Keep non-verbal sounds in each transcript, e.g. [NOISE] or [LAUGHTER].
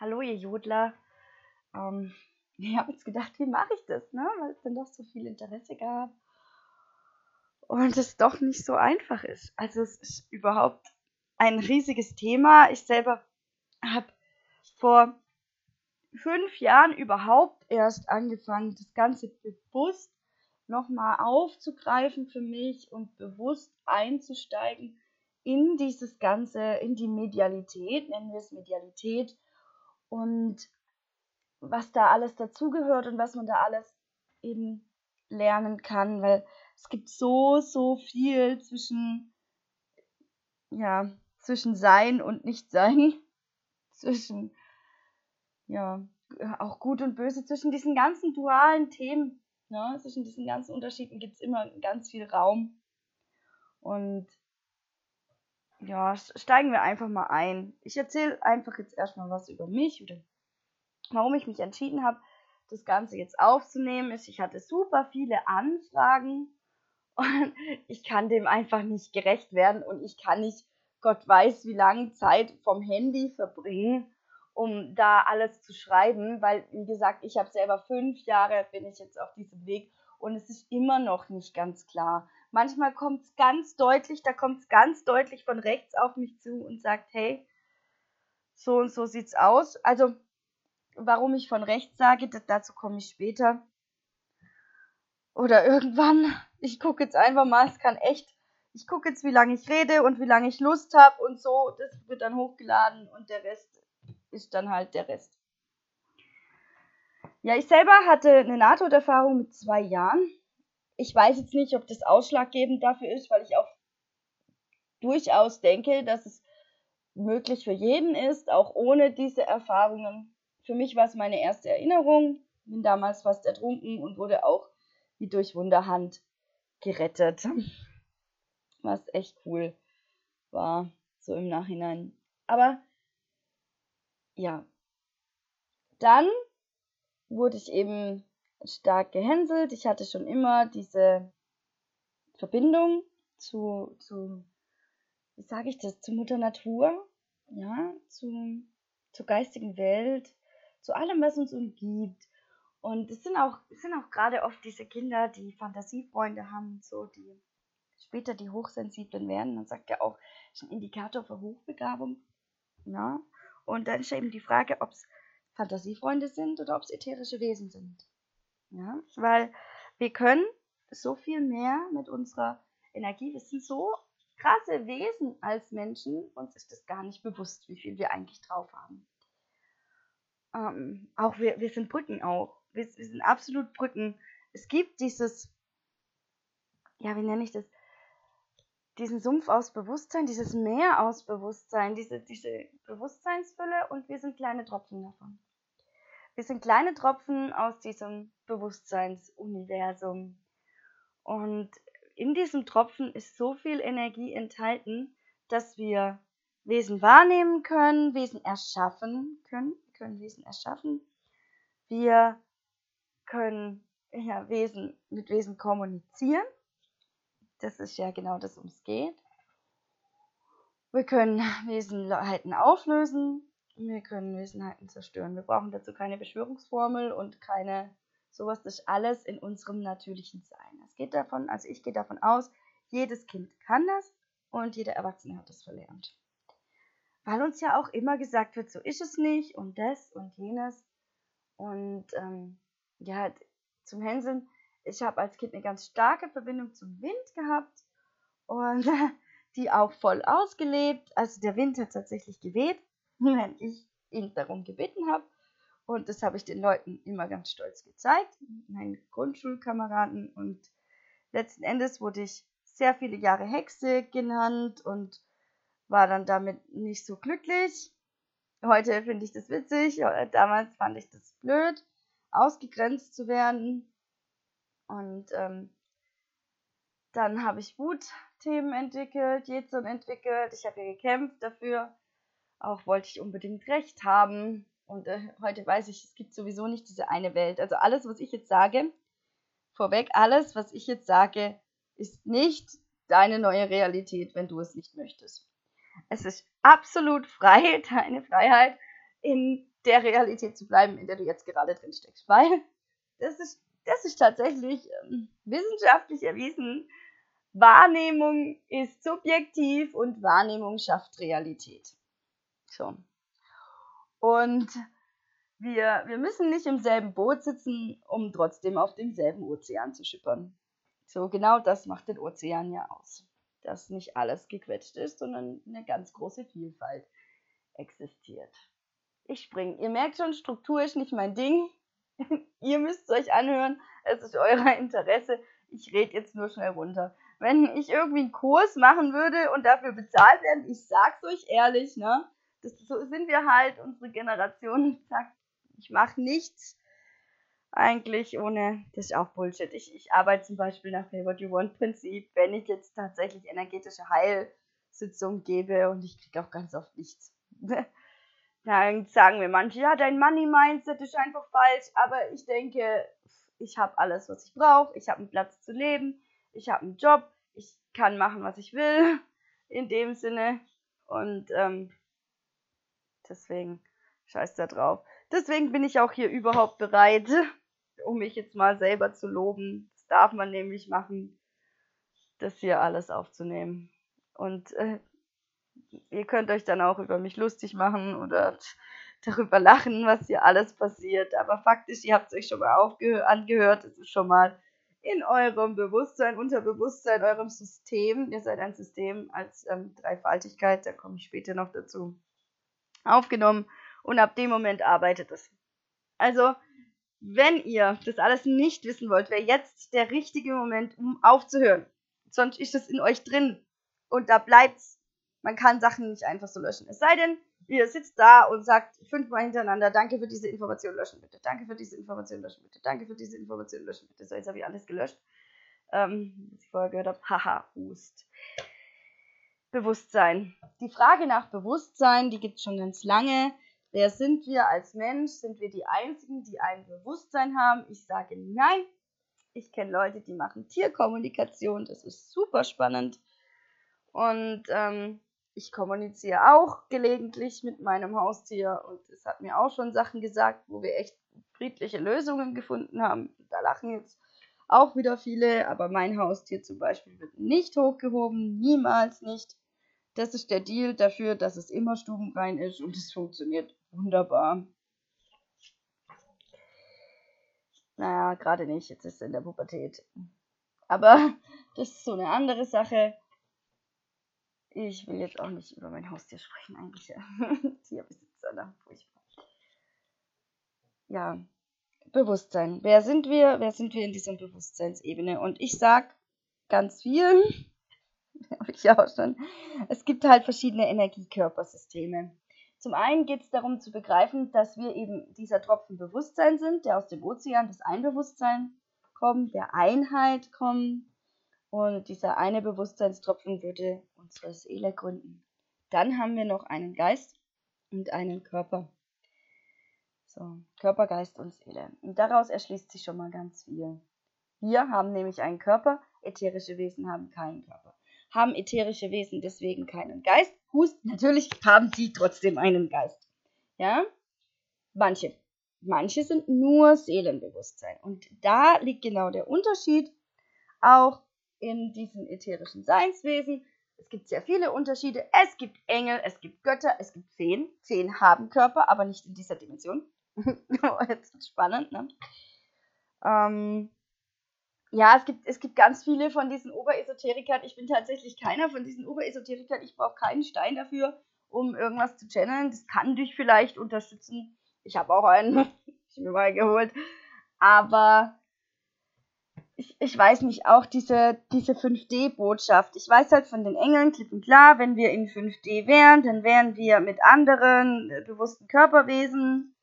hallo ihr Jodler. Ähm, [LAUGHS] ich habe jetzt gedacht, wie mache ich das, ne? weil es dann doch so viel Interesse gab und es doch nicht so einfach ist. Also es ist überhaupt ein riesiges Thema. Ich selber habe vor fünf Jahren überhaupt erst angefangen, das Ganze bewusst nochmal aufzugreifen für mich und bewusst einzusteigen in dieses Ganze, in die Medialität, nennen wir es Medialität und was da alles dazugehört und was man da alles eben lernen kann, weil es gibt so, so viel zwischen, ja, zwischen Sein und Nichtsein, [LAUGHS] zwischen, ja, auch Gut und Böse, zwischen diesen ganzen dualen Themen, ne, zwischen diesen ganzen Unterschieden gibt es immer ganz viel Raum. Und ja, steigen wir einfach mal ein. Ich erzähle einfach jetzt erstmal was über mich oder warum ich mich entschieden habe, das Ganze jetzt aufzunehmen, ist, ich hatte super viele Anfragen [LAUGHS] und ich kann dem einfach nicht gerecht werden und ich kann nicht, Gott weiß, wie lange Zeit vom Handy verbringen, um da alles zu schreiben, weil, wie gesagt, ich habe selber fünf Jahre, bin ich jetzt auf diesem Weg und es ist immer noch nicht ganz klar. Manchmal kommt es ganz deutlich, da kommt es ganz deutlich von rechts auf mich zu und sagt, hey, so und so sieht's aus. Also, warum ich von rechts sage, dazu komme ich später. Oder irgendwann, ich gucke jetzt einfach mal, es kann echt, ich gucke jetzt, wie lange ich rede und wie lange ich Lust habe und so, das wird dann hochgeladen und der Rest ist dann halt der Rest. Ja, ich selber hatte eine Nahtoderfahrung mit zwei Jahren ich weiß jetzt nicht, ob das ausschlaggebend dafür ist, weil ich auch durchaus denke, dass es möglich für jeden ist, auch ohne diese Erfahrungen. Für mich war es meine erste Erinnerung, bin damals fast ertrunken und wurde auch wie durch Wunderhand gerettet. [LAUGHS] Was echt cool war, so im Nachhinein. Aber ja, dann wurde ich eben stark gehänselt. Ich hatte schon immer diese Verbindung zu, zu wie sage ich das, zu Mutter Natur, ja, zu, zur geistigen Welt, zu allem, was uns umgibt. Und es sind auch, es sind auch gerade oft diese Kinder, die Fantasiefreunde haben, so die später die Hochsensiblen werden. Man sagt ja auch, ist ein Indikator für Hochbegabung. Ja. Und dann ist eben die Frage, ob es Fantasiefreunde sind oder ob es ätherische Wesen sind. Ja, weil wir können so viel mehr mit unserer Energie. Wir sind so krasse Wesen als Menschen. Uns ist das gar nicht bewusst, wie viel wir eigentlich drauf haben. Ähm, auch wir, wir sind Brücken auch. Wir, wir sind absolut Brücken. Es gibt dieses, ja, wie nenne ich das? Diesen Sumpf aus Bewusstsein, dieses Meer aus Bewusstsein, diese, diese Bewusstseinsfülle und wir sind kleine Tropfen davon. Wir sind kleine Tropfen aus diesem Bewusstseinsuniversum. Und in diesem Tropfen ist so viel Energie enthalten, dass wir Wesen wahrnehmen können, Wesen erschaffen können, können Wesen erschaffen. Wir können ja, Wesen mit Wesen kommunizieren. Das ist ja genau das, um es geht. Wir können Wesenheiten auflösen. Wir können Wesenheiten zerstören. Wir brauchen dazu keine Beschwörungsformel und keine sowas. Das ist alles in unserem natürlichen Sein. Es geht davon, also ich gehe davon aus, jedes Kind kann das und jeder Erwachsene hat das verlernt. Weil uns ja auch immer gesagt wird, so ist es nicht und das und jenes. Und ähm, ja, zum Hänseln, ich habe als Kind eine ganz starke Verbindung zum Wind gehabt und [LAUGHS] die auch voll ausgelebt. Also der Wind hat tatsächlich geweht wenn ich ihn darum gebeten habe. Und das habe ich den Leuten immer ganz stolz gezeigt, meinen Grundschulkameraden. Und letzten Endes wurde ich sehr viele Jahre Hexe genannt und war dann damit nicht so glücklich. Heute finde ich das witzig, damals fand ich das blöd, ausgegrenzt zu werden. Und ähm, dann habe ich Wutthemen entwickelt, Jezun entwickelt. Ich habe hier gekämpft dafür, auch wollte ich unbedingt recht haben. Und äh, heute weiß ich, es gibt sowieso nicht diese eine Welt. Also alles, was ich jetzt sage, vorweg, alles, was ich jetzt sage, ist nicht deine neue Realität, wenn du es nicht möchtest. Es ist absolut frei, [LAUGHS] deine Freiheit in der Realität zu bleiben, in der du jetzt gerade drin steckst. Weil das ist, das ist tatsächlich ähm, wissenschaftlich erwiesen. Wahrnehmung ist subjektiv und Wahrnehmung schafft Realität. So. Und wir, wir müssen nicht im selben Boot sitzen, um trotzdem auf demselben Ozean zu schippern. So, genau das macht den Ozean ja aus. Dass nicht alles gequetscht ist, sondern eine ganz große Vielfalt existiert. Ich springe. Ihr merkt schon, Struktur ist nicht mein Ding. [LAUGHS] Ihr müsst es euch anhören. Es ist euer Interesse. Ich rede jetzt nur schnell runter. Wenn ich irgendwie einen Kurs machen würde und dafür bezahlt werden, ich sag's euch ehrlich, ne? Das, so sind wir halt, unsere Generation [LAUGHS] sagt, ich mache nichts eigentlich ohne, das ist auch Bullshit. Ich, ich arbeite zum Beispiel nach Pay What You Want Prinzip, wenn ich jetzt tatsächlich energetische Heilsitzung gebe und ich kriege auch ganz oft nichts. [LAUGHS] Dann sagen mir manche, ja, dein Money Mindset ist einfach falsch, aber ich denke, ich habe alles, was ich brauche, ich habe einen Platz zu leben, ich habe einen Job, ich kann machen, was ich will, [LAUGHS] in dem Sinne. Und ähm, deswegen scheiß da drauf. Deswegen bin ich auch hier überhaupt bereit, [LAUGHS] um mich jetzt mal selber zu loben. Das darf man nämlich machen, das hier alles aufzunehmen. Und äh, ihr könnt euch dann auch über mich lustig machen oder [LAUGHS] darüber lachen, was hier alles passiert. Aber faktisch, ihr habt es euch schon mal angehört, es ist schon mal in eurem Bewusstsein, Unterbewusstsein, eurem System. Ihr seid ein System als ähm, Dreifaltigkeit, da komme ich später noch dazu, aufgenommen. Und ab dem Moment arbeitet es. Also, wenn ihr das alles nicht wissen wollt, wäre jetzt der richtige Moment, um aufzuhören. Sonst ist es in euch drin. Und da bleibt's. Man kann Sachen nicht einfach so löschen. Es sei denn, ihr sitzt da und sagt fünfmal hintereinander, danke für diese Information löschen bitte, danke für diese Information löschen bitte, danke für diese Information löschen bitte. So, jetzt habe ich alles gelöscht. Ähm, was ich vorher gehört habe, haha, Hust. Bewusstsein. Die Frage nach Bewusstsein, die gibt es schon ganz lange. Wer sind wir als Mensch? Sind wir die Einzigen, die ein Bewusstsein haben? Ich sage nein. Ich kenne Leute, die machen Tierkommunikation. Das ist super spannend. Und ähm, ich kommuniziere auch gelegentlich mit meinem Haustier und es hat mir auch schon Sachen gesagt, wo wir echt friedliche Lösungen gefunden haben. Da lachen jetzt auch wieder viele, aber mein Haustier zum Beispiel wird nicht hochgehoben, niemals nicht. Das ist der Deal dafür, dass es immer stubenrein ist und es funktioniert wunderbar. Naja, gerade nicht, jetzt ist es in der Pubertät. Aber [LAUGHS] das ist so eine andere Sache. Ich will jetzt auch nicht über mein Haustier sprechen, eigentlich. [LAUGHS] Tierbesitzer, da, furchtbar. Ja, Bewusstsein. Wer sind wir? Wer sind wir in dieser Bewusstseinsebene? Und ich sag ganz viel, [LAUGHS] habe ich auch schon. Es gibt halt verschiedene Energiekörpersysteme. Zum einen geht es darum zu begreifen, dass wir eben dieser Tropfen Bewusstsein sind, der aus dem Ozean des Einbewusstsein kommt, der Einheit kommt. Und dieser eine Bewusstseinstropfen würde unsere Seele gründen. Dann haben wir noch einen Geist und einen Körper. So, Körper, Geist und Seele. Und daraus erschließt sich schon mal ganz viel. Wir haben nämlich einen Körper, ätherische Wesen haben keinen Körper. Haben ätherische Wesen deswegen keinen Geist? Hust, natürlich haben sie trotzdem einen Geist. Ja? Manche. Manche sind nur Seelenbewusstsein. Und da liegt genau der Unterschied auch in diesen ätherischen Seinswesen. Es gibt sehr viele Unterschiede. Es gibt Engel, es gibt Götter, es gibt Feen. Feen haben Körper, aber nicht in dieser Dimension. [LAUGHS] Jetzt ist spannend, ne? Ähm, ja, es gibt, es gibt ganz viele von diesen Oberesoterikern. Ich bin tatsächlich keiner von diesen Oberesoterikern. Ich brauche keinen Stein dafür, um irgendwas zu channeln. Das kann dich vielleicht unterstützen. Ich habe auch einen, [LAUGHS] ich mir mal geholt. Aber ich, ich weiß nicht, auch diese, diese 5D-Botschaft. Ich weiß halt von den Engeln klipp und klar, wenn wir in 5D wären, dann wären wir mit anderen äh, bewussten Körperwesen.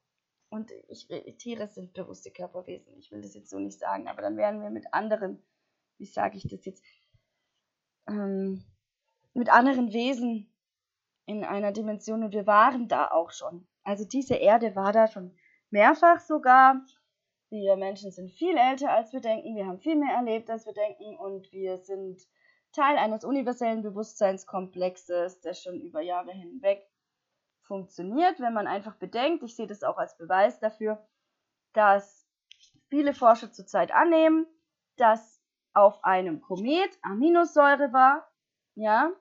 Und ich, Tiere sind bewusste Körperwesen. Ich will das jetzt so nicht sagen, aber dann wären wir mit anderen, wie sage ich das jetzt, ähm, mit anderen Wesen in einer Dimension und wir waren da auch schon. Also diese Erde war da schon mehrfach sogar wir Menschen sind viel älter, als wir denken. Wir haben viel mehr erlebt, als wir denken. Und wir sind Teil eines universellen Bewusstseinskomplexes, der schon über Jahre hinweg funktioniert, wenn man einfach bedenkt, ich sehe das auch als Beweis dafür, dass viele Forscher zurzeit annehmen, dass auf einem Komet Aminosäure war, ja,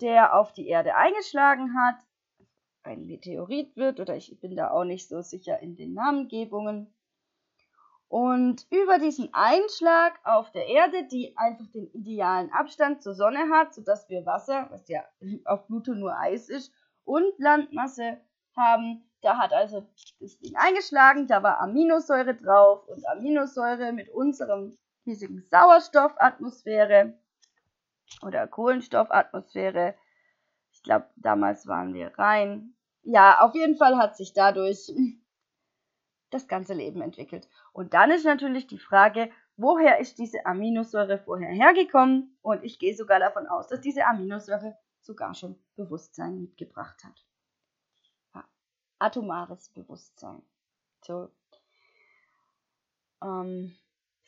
der auf die Erde eingeschlagen hat, ein Meteorit wird, oder ich bin da auch nicht so sicher in den Namengebungen. Und über diesen Einschlag auf der Erde, die einfach den idealen Abstand zur Sonne hat, sodass wir Wasser, was ja auf Pluto nur Eis ist, und Landmasse haben, da hat also das Ding eingeschlagen, da war Aminosäure drauf und Aminosäure mit unserem riesigen Sauerstoffatmosphäre oder Kohlenstoffatmosphäre. Ich glaube, damals waren wir rein. Ja, auf jeden Fall hat sich dadurch [LAUGHS] das ganze Leben entwickelt. Und dann ist natürlich die Frage, woher ist diese Aminosäure vorher hergekommen? Und ich gehe sogar davon aus, dass diese Aminosäure sogar schon Bewusstsein mitgebracht hat. Atomares Bewusstsein. So. Ähm,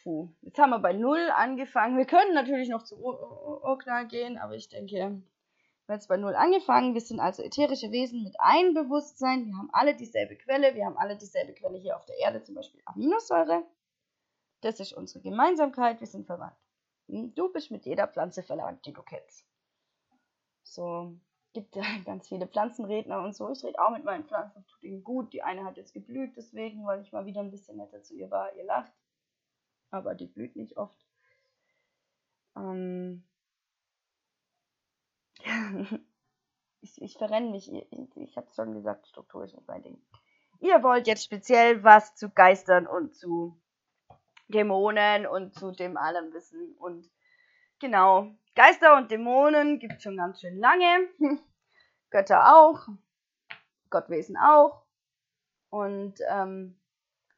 puh. Jetzt haben wir bei Null angefangen. Wir können natürlich noch zu Okna gehen, aber ich denke, wir haben jetzt bei Null angefangen. Wir sind also ätherische Wesen mit einem Bewusstsein. Wir haben alle dieselbe Quelle. Wir haben alle dieselbe Quelle hier auf der Erde, zum Beispiel Aminosäure. Das ist unsere Gemeinsamkeit. Wir sind verwandt. Hm, du bist mit jeder Pflanze verwandt, die du kennst. So, gibt ja [LAUGHS] ganz viele Pflanzenredner und so. Ich rede auch mit meinen Pflanzen, tut ihnen gut. Die eine hat jetzt geblüht, deswegen, weil ich mal wieder ein bisschen netter zu ihr war. Ihr lacht, aber die blüht nicht oft. Ähm [LAUGHS] ich, ich verrenne mich. Ich, ich habe schon gesagt, Struktur ist nicht mein Ding. Ihr wollt jetzt speziell was zu Geistern und zu Dämonen und zu dem allem wissen. Und genau, Geister und Dämonen gibt es schon ganz schön lange. [LAUGHS] Götter auch. Gottwesen auch. Und ähm,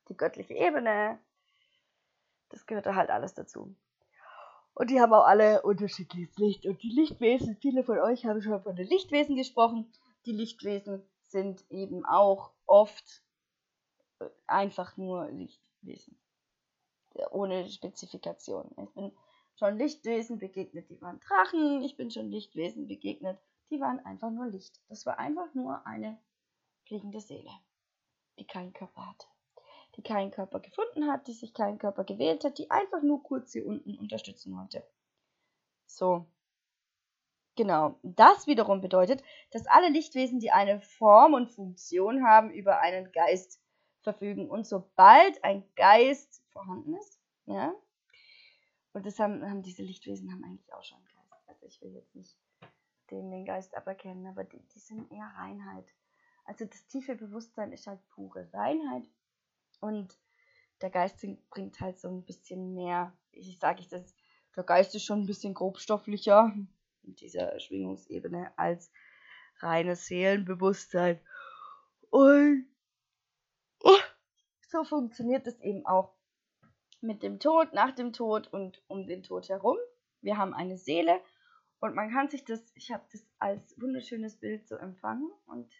die göttliche Ebene. Das gehört da halt alles dazu. Und die haben auch alle unterschiedliches Licht. Und die Lichtwesen, viele von euch haben schon von den Lichtwesen gesprochen. Die Lichtwesen sind eben auch oft äh, einfach nur Lichtwesen. Ohne Spezifikation. Ich bin schon Lichtwesen begegnet, die waren Drachen. Ich bin schon Lichtwesen begegnet, die waren einfach nur Licht. Das war einfach nur eine fliegende Seele, die keinen Körper hatte. Die keinen Körper gefunden hat, die sich keinen Körper gewählt hat, die einfach nur kurz hier unten unterstützen wollte. So. Genau. Das wiederum bedeutet, dass alle Lichtwesen, die eine Form und Funktion haben, über einen Geist verfügen. Und sobald ein Geist vorhanden ist, ja, und das haben, haben diese Lichtwesen haben eigentlich auch schon Geist. Also ich will jetzt nicht den, den Geist aberkennen, aber die, die sind eher Reinheit. Also das tiefe Bewusstsein ist halt pure Reinheit. Und der Geist bringt halt so ein bisschen mehr, ich sage ich das, der Geist ist schon ein bisschen grobstofflicher in dieser Schwingungsebene als reines Seelenbewusstsein. Und oh, so funktioniert es eben auch mit dem Tod, nach dem Tod und um den Tod herum. Wir haben eine Seele und man kann sich das, ich habe das als wunderschönes Bild so empfangen und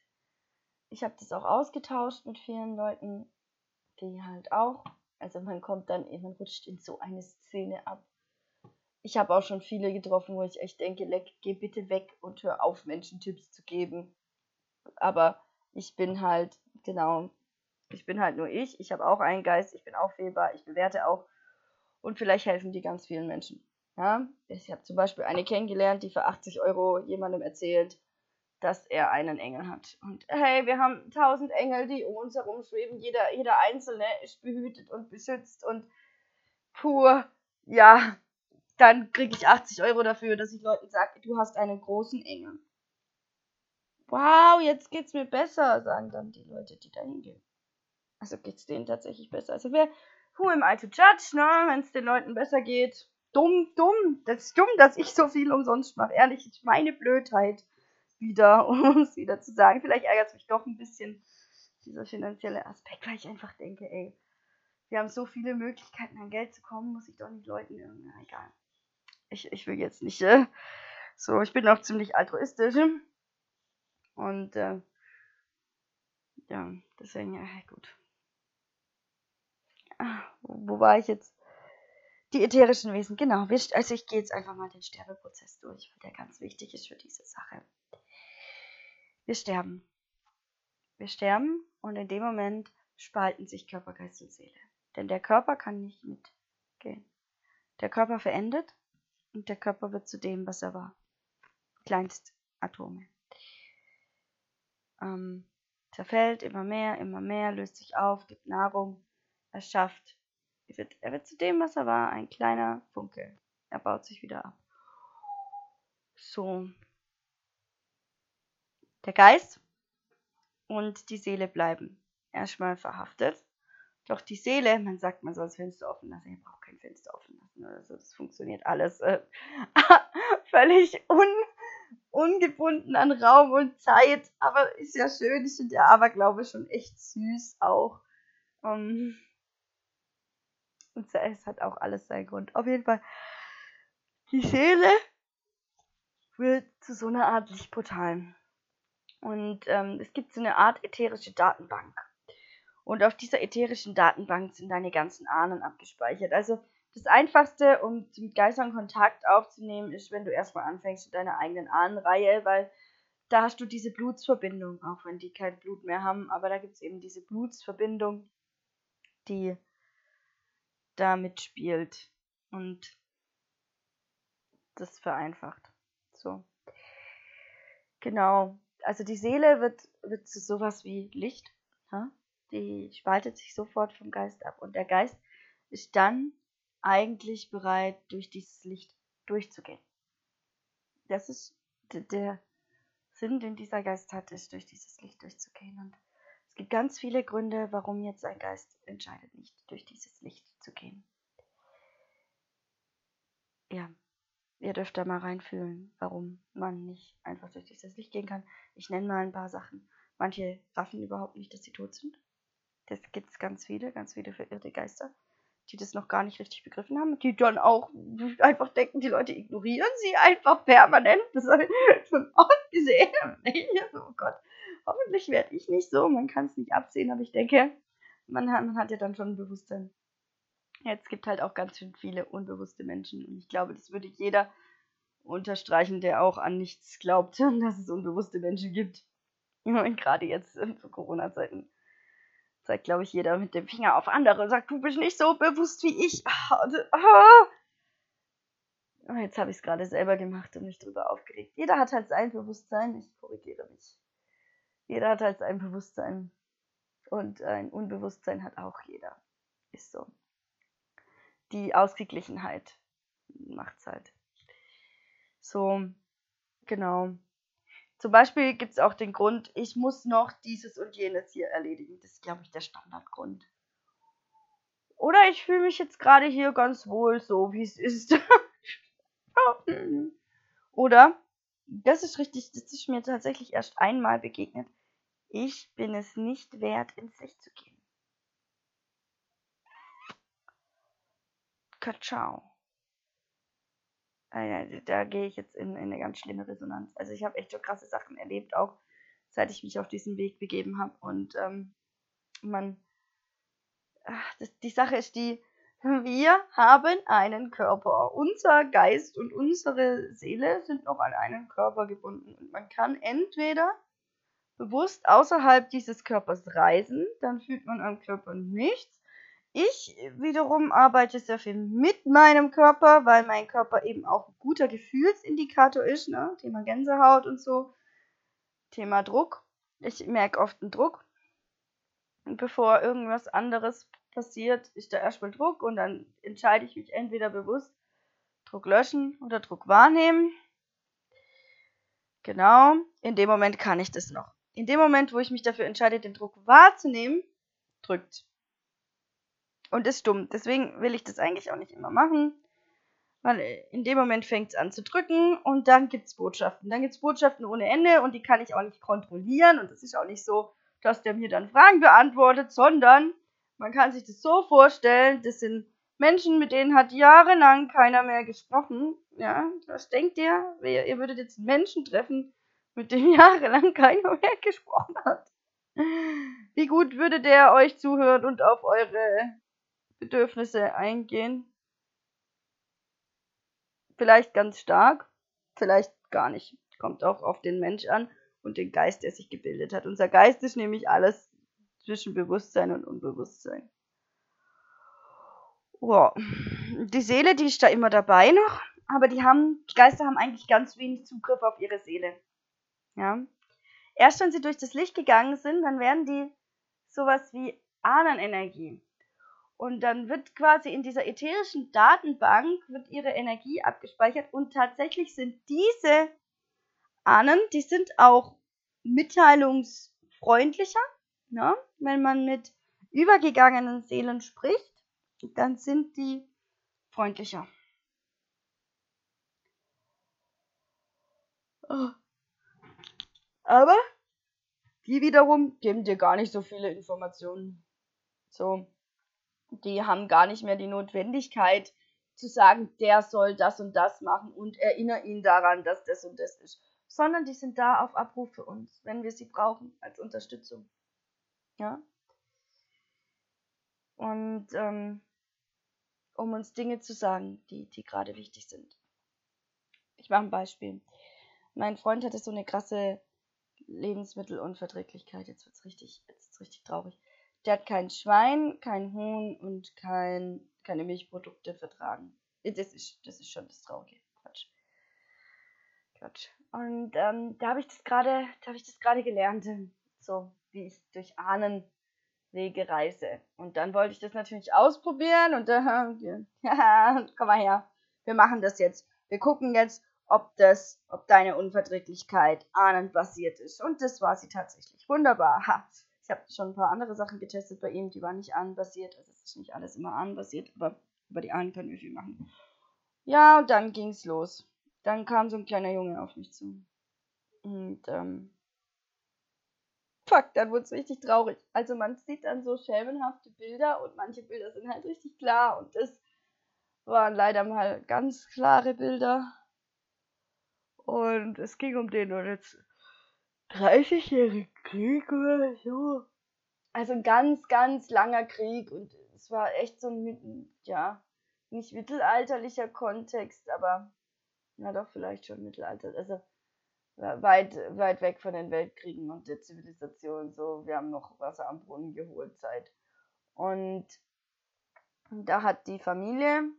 ich habe das auch ausgetauscht mit vielen Leuten, die halt auch, also man kommt dann, man rutscht in so eine Szene ab. Ich habe auch schon viele getroffen, wo ich echt denke, leck, geh bitte weg und hör auf, Menschen Tipps zu geben. Aber ich bin halt, genau, ich bin halt nur ich, ich habe auch einen Geist, ich bin auch fehlbar, ich bewerte auch und vielleicht helfen die ganz vielen Menschen. Ja? Ich habe zum Beispiel eine kennengelernt, die für 80 Euro jemandem erzählt, dass er einen Engel hat. Und hey, wir haben tausend Engel, die um uns herum schweben. Jeder, jeder einzelne ist behütet und beschützt und pur, ja, dann kriege ich 80 Euro dafür, dass ich Leuten sage, du hast einen großen Engel. Wow, jetzt geht's mir besser, sagen dann die Leute, die da hingehen. Also geht's denen tatsächlich besser. Also wer, who am I to judge, ne? Wenn es den Leuten besser geht. Dumm, dumm. Das ist dumm, dass ich so viel umsonst mache. Ehrlich, ist meine Blödheit wieder, [LAUGHS] um es wieder zu sagen. Vielleicht ärgert es mich doch ein bisschen, dieser finanzielle Aspekt, weil ich einfach denke, ey, wir haben so viele Möglichkeiten an Geld zu kommen, muss ich doch nicht Leuten irgendwie, egal. Ich, ich will jetzt nicht, äh, so, ich bin auch ziemlich altruistisch. Und, äh, ja, deswegen, ja, gut wo war ich jetzt? Die ätherischen Wesen, genau. Also ich gehe jetzt einfach mal den Sterbeprozess durch, weil der ganz wichtig ist für diese Sache. Wir sterben. wir sterben und in dem Moment spalten sich Körper, Geist und Seele. Denn der Körper kann nicht mitgehen. Der Körper verendet und der Körper wird zu dem, was er war. Kleinstatome. Ähm, zerfällt immer mehr, immer mehr, löst sich auf, gibt Nahrung, erschafft. Er wird, er wird zu dem, was er war, ein kleiner Funke. Er baut sich wieder ab. So. Der Geist und die Seele bleiben erstmal verhaftet. Doch die Seele, man sagt, man soll das Fenster offen lassen. Ihr braucht kein Fenster offen lassen. Also das funktioniert alles äh, [LAUGHS] völlig un, ungebunden an Raum und Zeit. Aber ist ja schön. Ich finde der Aberglaube schon echt süß auch. Ähm, und es hat auch alles seinen Grund. Auf jeden Fall, die Seele wird zu so einer Art Lichtportal. Und ähm, es gibt so eine Art ätherische Datenbank. Und auf dieser ätherischen Datenbank sind deine ganzen Ahnen abgespeichert. Also das Einfachste, um mit Geistern Kontakt aufzunehmen, ist, wenn du erstmal anfängst mit deiner eigenen Ahnenreihe, weil da hast du diese Blutsverbindung, auch wenn die kein Blut mehr haben, aber da gibt es eben diese Blutsverbindung, die da mitspielt und das vereinfacht. So. Genau also die Seele wird, wird zu sowas wie Licht. Ja? Die spaltet sich sofort vom Geist ab. Und der Geist ist dann eigentlich bereit, durch dieses Licht durchzugehen. Das ist der Sinn, den dieser Geist hat, ist, durch dieses Licht durchzugehen. Und gibt ganz viele Gründe, warum jetzt ein Geist entscheidet, nicht durch dieses Licht zu gehen. Ja, ihr dürft da mal reinfühlen, warum man nicht einfach durch dieses Licht gehen kann. Ich nenne mal ein paar Sachen. Manche raffen überhaupt nicht, dass sie tot sind. Das gibt es ganz viele, ganz viele verirrte Geister, die das noch gar nicht richtig begriffen haben, die dann auch einfach denken, die Leute ignorieren sie einfach permanent. Das habe ich schon oft gesehen. [LAUGHS] oh Gott, hoffentlich werde ich nicht so. Man kann es nicht absehen, aber ich denke, man hat, man hat ja dann schon ein Bewusstsein. Jetzt es gibt halt auch ganz schön viele unbewusste Menschen und ich glaube, das würde jeder unterstreichen, der auch an nichts glaubt, [LAUGHS] dass es unbewusste Menschen gibt. Und gerade jetzt zu Corona-Zeiten zeigt, glaube ich, jeder mit dem Finger auf andere und sagt, du bist nicht so bewusst wie ich. Ah, ah. Oh, jetzt habe ich es gerade selber gemacht und mich darüber aufgeregt. Jeder hat halt sein Bewusstsein, ich korrigiere mich. Jeder hat halt sein Bewusstsein. Und ein Unbewusstsein hat auch jeder. Ist so die Ausgeglichenheit macht's halt. So, genau. Zum Beispiel gibt es auch den Grund, ich muss noch dieses und jenes hier erledigen. Das ist, glaube ich, der Standardgrund. Oder ich fühle mich jetzt gerade hier ganz wohl so, wie es ist. [LAUGHS] Oder, das ist richtig, das ist mir tatsächlich erst einmal begegnet. Ich bin es nicht wert, ins Licht zu gehen. Katschau. Äh, da gehe ich jetzt in, in, eine ganz schlimme Resonanz. Also ich habe echt so krasse Sachen erlebt, auch seit ich mich auf diesen Weg begeben habe. Und ähm, man, ach, das, die Sache ist die, wir haben einen Körper. Unser Geist und unsere Seele sind noch an einen Körper gebunden. Und man kann entweder bewusst außerhalb dieses Körpers reisen, dann fühlt man am Körper nichts ich wiederum arbeite sehr viel mit meinem Körper, weil mein Körper eben auch ein guter Gefühlsindikator ist, ne? Thema Gänsehaut und so. Thema Druck. Ich merke oft einen Druck. Und bevor irgendwas anderes passiert, ist da erstmal Druck und dann entscheide ich mich entweder bewusst Druck löschen oder Druck wahrnehmen. Genau, in dem Moment kann ich das noch. In dem Moment, wo ich mich dafür entscheide, den Druck wahrzunehmen, drückt und ist dumm. Deswegen will ich das eigentlich auch nicht immer machen. Weil äh, in dem Moment fängt es an zu drücken und dann gibt es Botschaften. Dann gibt es Botschaften ohne Ende und die kann ich auch nicht kontrollieren. Und es ist auch nicht so, dass der mir dann Fragen beantwortet, sondern man kann sich das so vorstellen, das sind Menschen, mit denen hat jahrelang keiner mehr gesprochen. Ja, was denkt ihr? Ihr würdet jetzt Menschen treffen, mit dem [LAUGHS] jahrelang keiner mehr gesprochen hat. Wie gut würde der euch zuhören und auf eure Bedürfnisse eingehen. Vielleicht ganz stark, vielleicht gar nicht. Kommt auch auf den Mensch an. und den Geist, der sich gebildet hat. Unser Geist ist nämlich alles zwischen Bewusstsein und Unbewusstsein. Wow. Die Seele, die ist da immer dabei noch, aber die haben, die Geister haben eigentlich ganz wenig Zugriff auf ihre Seele. Ja. Erst wenn sie durch das Licht gegangen sind, dann werden die sowas wie Ahnenenergie. Und dann wird quasi in dieser ätherischen Datenbank wird ihre Energie abgespeichert und tatsächlich sind diese Ahnen, die sind auch mitteilungsfreundlicher. Ne? Wenn man mit übergegangenen Seelen spricht, dann sind die freundlicher. Oh. Aber die wiederum geben dir gar nicht so viele Informationen. So, die haben gar nicht mehr die Notwendigkeit zu sagen, der soll das und das machen und erinnere ihn daran, dass das und das ist. Sondern die sind da auf Abruf für uns, wenn wir sie brauchen, als Unterstützung. Ja. Und ähm, um uns Dinge zu sagen, die, die gerade wichtig sind. Ich mache ein Beispiel. Mein Freund hatte so eine krasse Lebensmittelunverträglichkeit. Jetzt wird es richtig, richtig traurig. Der hat kein Schwein, kein Huhn und kein, keine Milchprodukte vertragen. Das ist, das ist schon das Traurige. Quatsch. Quatsch. Und ähm, da habe ich das gerade, da habe ich das gerade gelernt, so wie ich durch Ahnenwege reise. Und dann wollte ich das natürlich ausprobieren und da, [LAUGHS] ja, komm mal her, wir machen das jetzt. Wir gucken jetzt, ob das, ob deine Unverträglichkeit ahnenbasiert ist. Und das war sie tatsächlich. Wunderbar. Ha. Ich habe schon ein paar andere Sachen getestet bei ihm, die waren nicht ahnenbasiert. Also es ist nicht alles immer ahnenbasiert, aber über die Ahnen können wir viel machen. Ja, und dann ging's los. Dann kam so ein kleiner Junge auf mich zu. Und, ähm, fuck, dann wurde es richtig traurig. Also man sieht dann so schelmenhafte Bilder und manche Bilder sind halt richtig klar und das waren leider mal ganz klare Bilder. Und es ging um den und jetzt 30-jährigen Krieg oder so. Also ein ganz, ganz langer Krieg und es war echt so ein, ja, nicht mittelalterlicher Kontext, aber na doch vielleicht schon Mittelalter. Also weit, weit weg von den Weltkriegen und der Zivilisation. So, wir haben noch Wasser am Brunnen geholt Zeit. Und da hat die Familie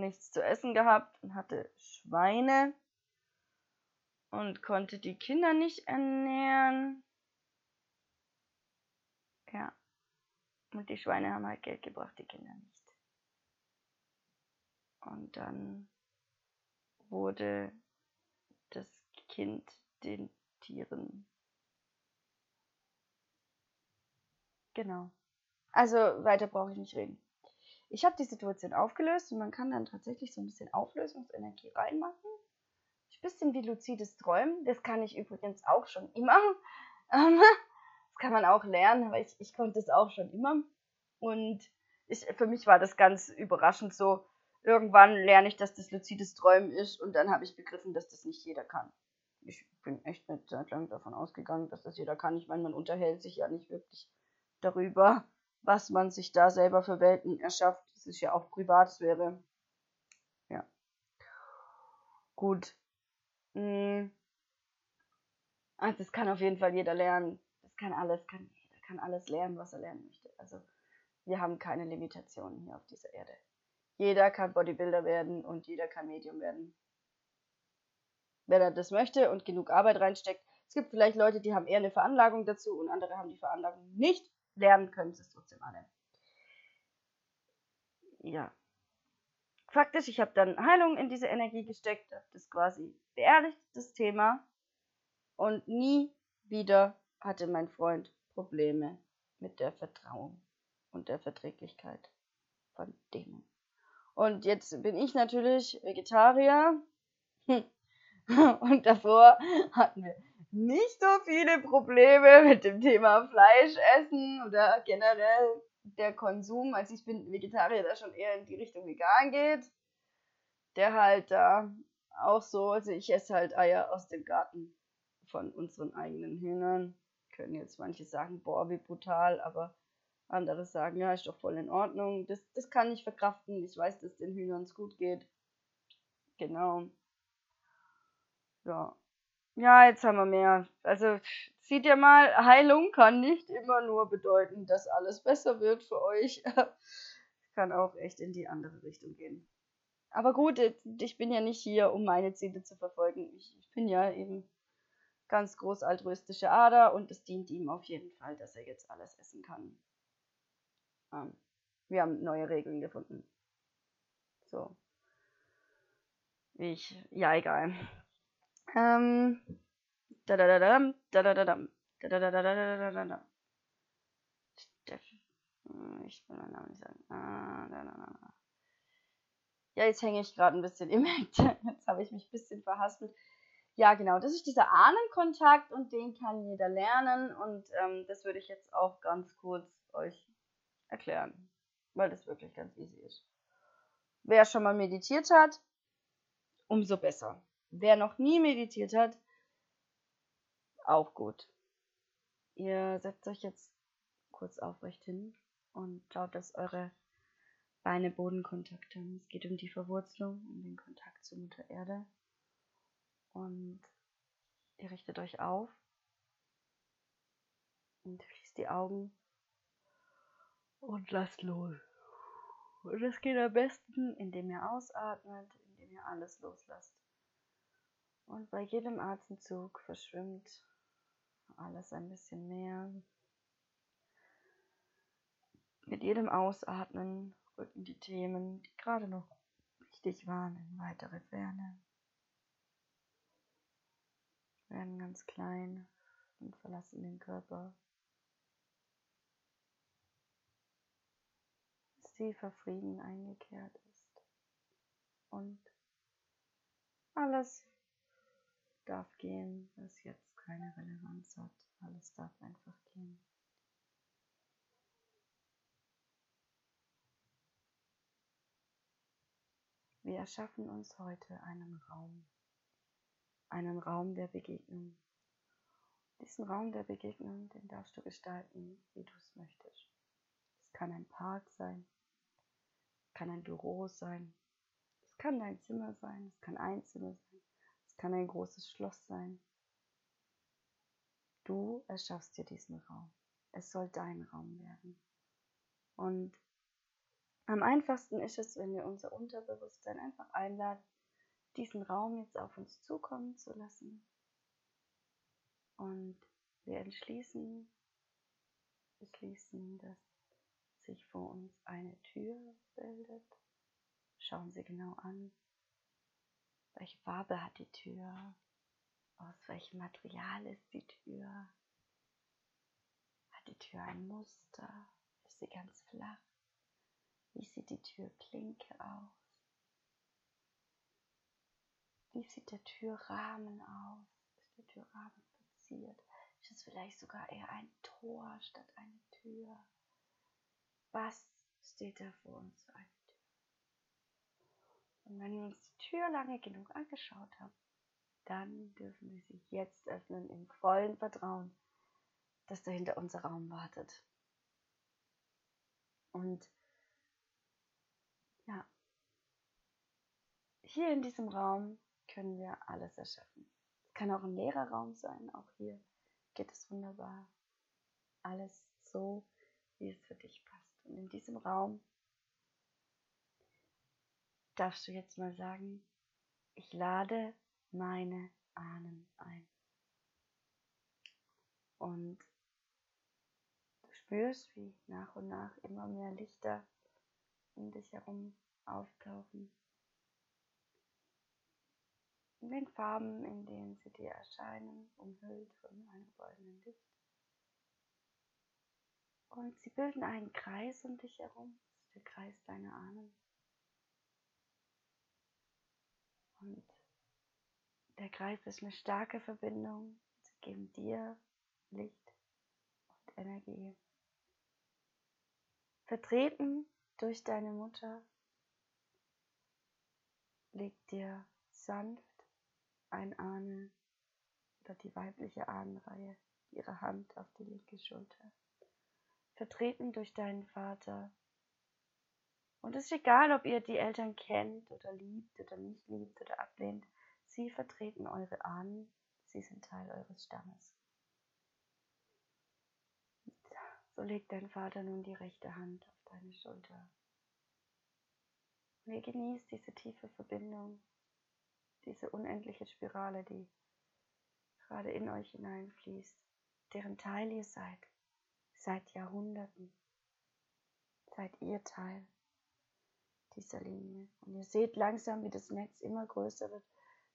nichts zu essen gehabt und hatte Schweine und konnte die Kinder nicht ernähren. Ja. Und die Schweine haben halt Geld gebracht, die Kinder nicht. Und dann wurde das Kind den Tieren. Genau. Also weiter brauche ich nicht reden. Ich habe die Situation aufgelöst und man kann dann tatsächlich so ein bisschen Auflösungsenergie reinmachen. Ein bisschen wie luzides Träumen. Das kann ich übrigens auch schon immer. [LAUGHS] Ähm, das kann man auch lernen, aber ich, ich konnte es auch schon immer. Und ich, für mich war das ganz überraschend so. Irgendwann lerne ich, dass das luzides Träumen ist und dann habe ich begriffen, dass das nicht jeder kann. Ich bin echt eine Zeit lang davon ausgegangen, dass das jeder kann. Ich meine, man unterhält sich ja nicht wirklich darüber, was man sich da selber für Welten erschafft. Das ist ja auch Privatsphäre. Ja. Gut. Hm. Also das kann auf jeden Fall jeder lernen. Das kann alles, kann, kann alles lernen, was er lernen möchte. Also wir haben keine Limitationen hier auf dieser Erde. Jeder kann Bodybuilder werden und jeder kann Medium werden. Wenn er das möchte und genug Arbeit reinsteckt. Es gibt vielleicht Leute, die haben eher eine Veranlagung dazu und andere haben die Veranlagung nicht lernen können sie es trotzdem alle. Ja. Fakt ist, ich habe dann Heilung in diese Energie gesteckt, habe das quasi beerdigt, das Thema. Und nie wieder hatte mein Freund Probleme mit der Vertrauung und der Verträglichkeit von Dingen. Und jetzt bin ich natürlich Vegetarier. [LAUGHS] Und davor hatten wir nicht so viele Probleme [LAUGHS] mit dem Thema Fleisch essen oder generell der Konsum. Also ich bin Vegetarier, der schon eher in die Richtung vegan geht. Der halt da auch so, also ich esse halt Eier aus dem Garten von unseren eigenen Hühnern. Können jetzt manche sagen, boah, wie brutal, aber andere sagen, ja, ist doch voll in Ordnung. Das, das kann ich verkraften. Ich weiß, dass den Hühnern es gut geht. Genau. Ja, Ja, jetzt haben wir mehr. Also seht ihr mal, Heilung kann nicht immer nur bedeuten, dass alles besser wird für euch. [LAUGHS] kann auch echt in die andere Richtung gehen. Aber gut, ich bin ja nicht hier, um meine Ziele zu verfolgen. Ich, ich bin ja eben ganz groß altruistische Ader und es dient ihm auf jeden Fall, dass er jetzt alles essen kann. Ähm, wir haben neue Regeln gefunden. So. Ich, ja, egal. Ähm. Da da da da da da da da da da da da da da. Ich will meinen Namen nicht sagen. Ah, da, da, da. Ja, jetzt hänge ich gerade ein bisschen. Ihr merkt, [LAUGHS] jetzt habe ich mich ein bisschen verhaspelt. Ja, genau, das ist dieser Ahnenkontakt und den kann jeder lernen und ähm, das würde ich jetzt auch ganz kurz euch erklären, weil das wirklich ganz easy ist. Wer schon mal meditiert hat, umso besser. Wer noch nie meditiert hat, auch gut. Ihr setzt euch jetzt kurz aufrecht hin und schaut, dass eure Beine Bodenkontakt haben. Es geht um die Verwurzelung, um den Kontakt zur Mutter Erde. Und ihr richtet euch auf und schließt die Augen und lasst los. Und es geht am besten, indem ihr ausatmet, indem ihr alles loslasst. Und bei jedem Atemzug verschwimmt alles ein bisschen mehr. Mit jedem Ausatmen rücken die Themen, die gerade noch wichtig waren, in weitere Ferne. Werden ganz klein und verlassen den Körper. Bis tiefer Frieden eingekehrt ist. Und alles darf gehen, was jetzt keine Relevanz hat. Alles darf einfach gehen. Wir erschaffen uns heute einen Raum, einen Raum der Begegnung. Diesen Raum der Begegnung, den darfst du gestalten, wie du es möchtest. Es kann ein Park sein, kann ein Büro sein, es kann dein Zimmer sein, es kann ein Zimmer sein, kann ein großes Schloss sein. Du erschaffst dir diesen Raum. Es soll dein Raum werden. Und am einfachsten ist es, wenn wir unser Unterbewusstsein einfach einladen, diesen Raum jetzt auf uns zukommen zu lassen. Und wir entschließen, beschließen, dass sich vor uns eine Tür bildet. Schauen Sie genau an, welche Farbe hat die Tür? Aus welchem Material ist die Tür? Hat die Tür ein Muster? Ist sie ganz flach? Wie sieht die Türklinke aus? Wie sieht der Türrahmen aus? Ist der Türrahmen verziert? Ist es vielleicht sogar eher ein Tor statt eine Tür? Was steht da vor uns für eine und wenn wir uns die Tür lange genug angeschaut haben, dann dürfen wir sie jetzt öffnen im vollen Vertrauen, dass dahinter unser Raum wartet. Und ja, hier in diesem Raum können wir alles erschaffen. Es kann auch ein leerer Raum sein, auch hier geht es wunderbar. Alles so, wie es für dich passt. Und in diesem Raum darfst du jetzt mal sagen, ich lade meine Ahnen ein. Und du spürst, wie nach und nach immer mehr Lichter um dich herum auftauchen. In den Farben, in denen sie dir erscheinen, umhüllt von einem goldenen Licht. Und sie bilden einen Kreis um dich herum, das ist der Kreis deiner Ahnen. Und der Kreis ist eine starke Verbindung. Sie geben dir Licht und Energie. Vertreten durch deine Mutter legt dir sanft ein Ahne oder die weibliche Ahnenreihe ihre Hand auf die linke Schulter. Vertreten durch deinen Vater und es ist egal, ob ihr die Eltern kennt oder liebt oder nicht liebt oder ablehnt. Sie vertreten eure Ahnen, Sie sind Teil eures Stammes. So legt dein Vater nun die rechte Hand auf deine Schulter. Und ihr genießt diese tiefe Verbindung, diese unendliche Spirale, die gerade in euch hineinfließt, deren Teil ihr seid, seit Jahrhunderten. Seid ihr Teil dieser Linie. Und ihr seht langsam, wie das Netz immer größer wird,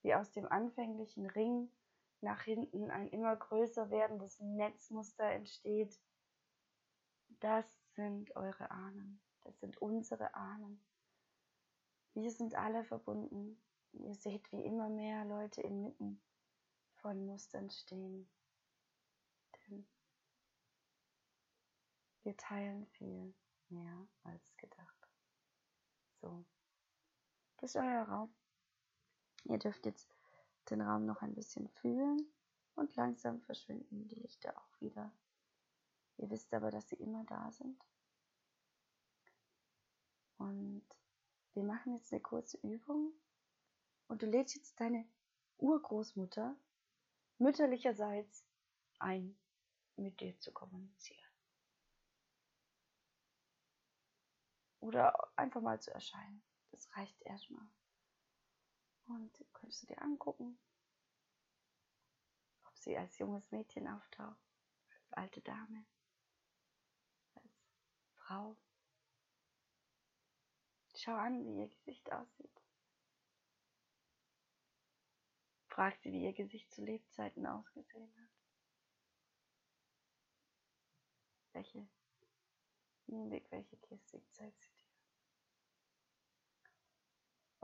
wie aus dem anfänglichen Ring nach hinten ein immer größer werdendes Netzmuster entsteht. Das sind eure Ahnen. Das sind unsere Ahnen. Wir sind alle verbunden. Ihr seht, wie immer mehr Leute inmitten von Mustern stehen. Denn wir teilen viel mehr als gedacht. So, das ist euer Raum. Ihr dürft jetzt den Raum noch ein bisschen fühlen und langsam verschwinden die Lichter auch wieder. Ihr wisst aber, dass sie immer da sind. Und wir machen jetzt eine kurze Übung und du lädst jetzt deine Urgroßmutter mütterlicherseits ein, mit dir zu kommunizieren. Oder einfach mal zu erscheinen. Das reicht erstmal. Und könntest du dir angucken, ob sie als junges Mädchen auftaucht, als alte Dame, als Frau. Schau an, wie ihr Gesicht aussieht. Frag sie, wie ihr Gesicht zu Lebzeiten ausgesehen hat. Welche Mimik, welche Gestik zeigt sie?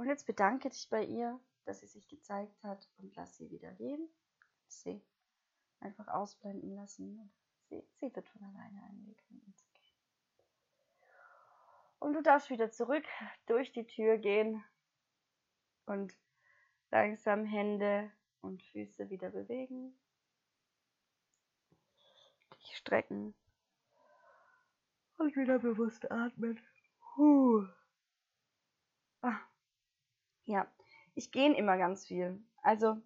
Und jetzt bedanke dich bei ihr, dass sie sich gezeigt hat und lass sie wieder gehen. Sie einfach ausblenden lassen. Sie, sie wird von alleine einen Weg finden. Und du darfst wieder zurück durch die Tür gehen und langsam Hände und Füße wieder bewegen. Dich strecken und wieder bewusst atmen. Huh. Ja, ich gähne immer ganz viel. Also,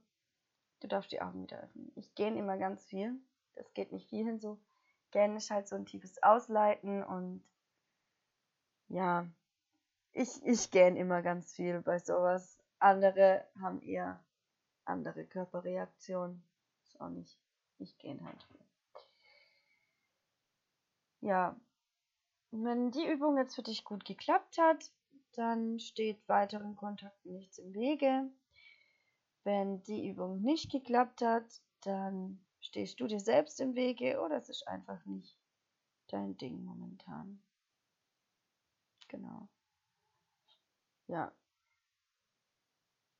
du darfst die Augen wieder öffnen. Ich gähne immer ganz viel. Das geht nicht vielen so. Gähnen ist halt so ein tiefes Ausleiten und ja, ich, ich gähne immer ganz viel bei sowas. Andere haben eher andere Körperreaktionen. Ist auch nicht, ich gähne halt viel. Ja, wenn die Übung jetzt für dich gut geklappt hat, dann steht weiteren Kontakten nichts im Wege. Wenn die Übung nicht geklappt hat, dann stehst du dir selbst im Wege oder es ist einfach nicht dein Ding momentan. Genau. Ja.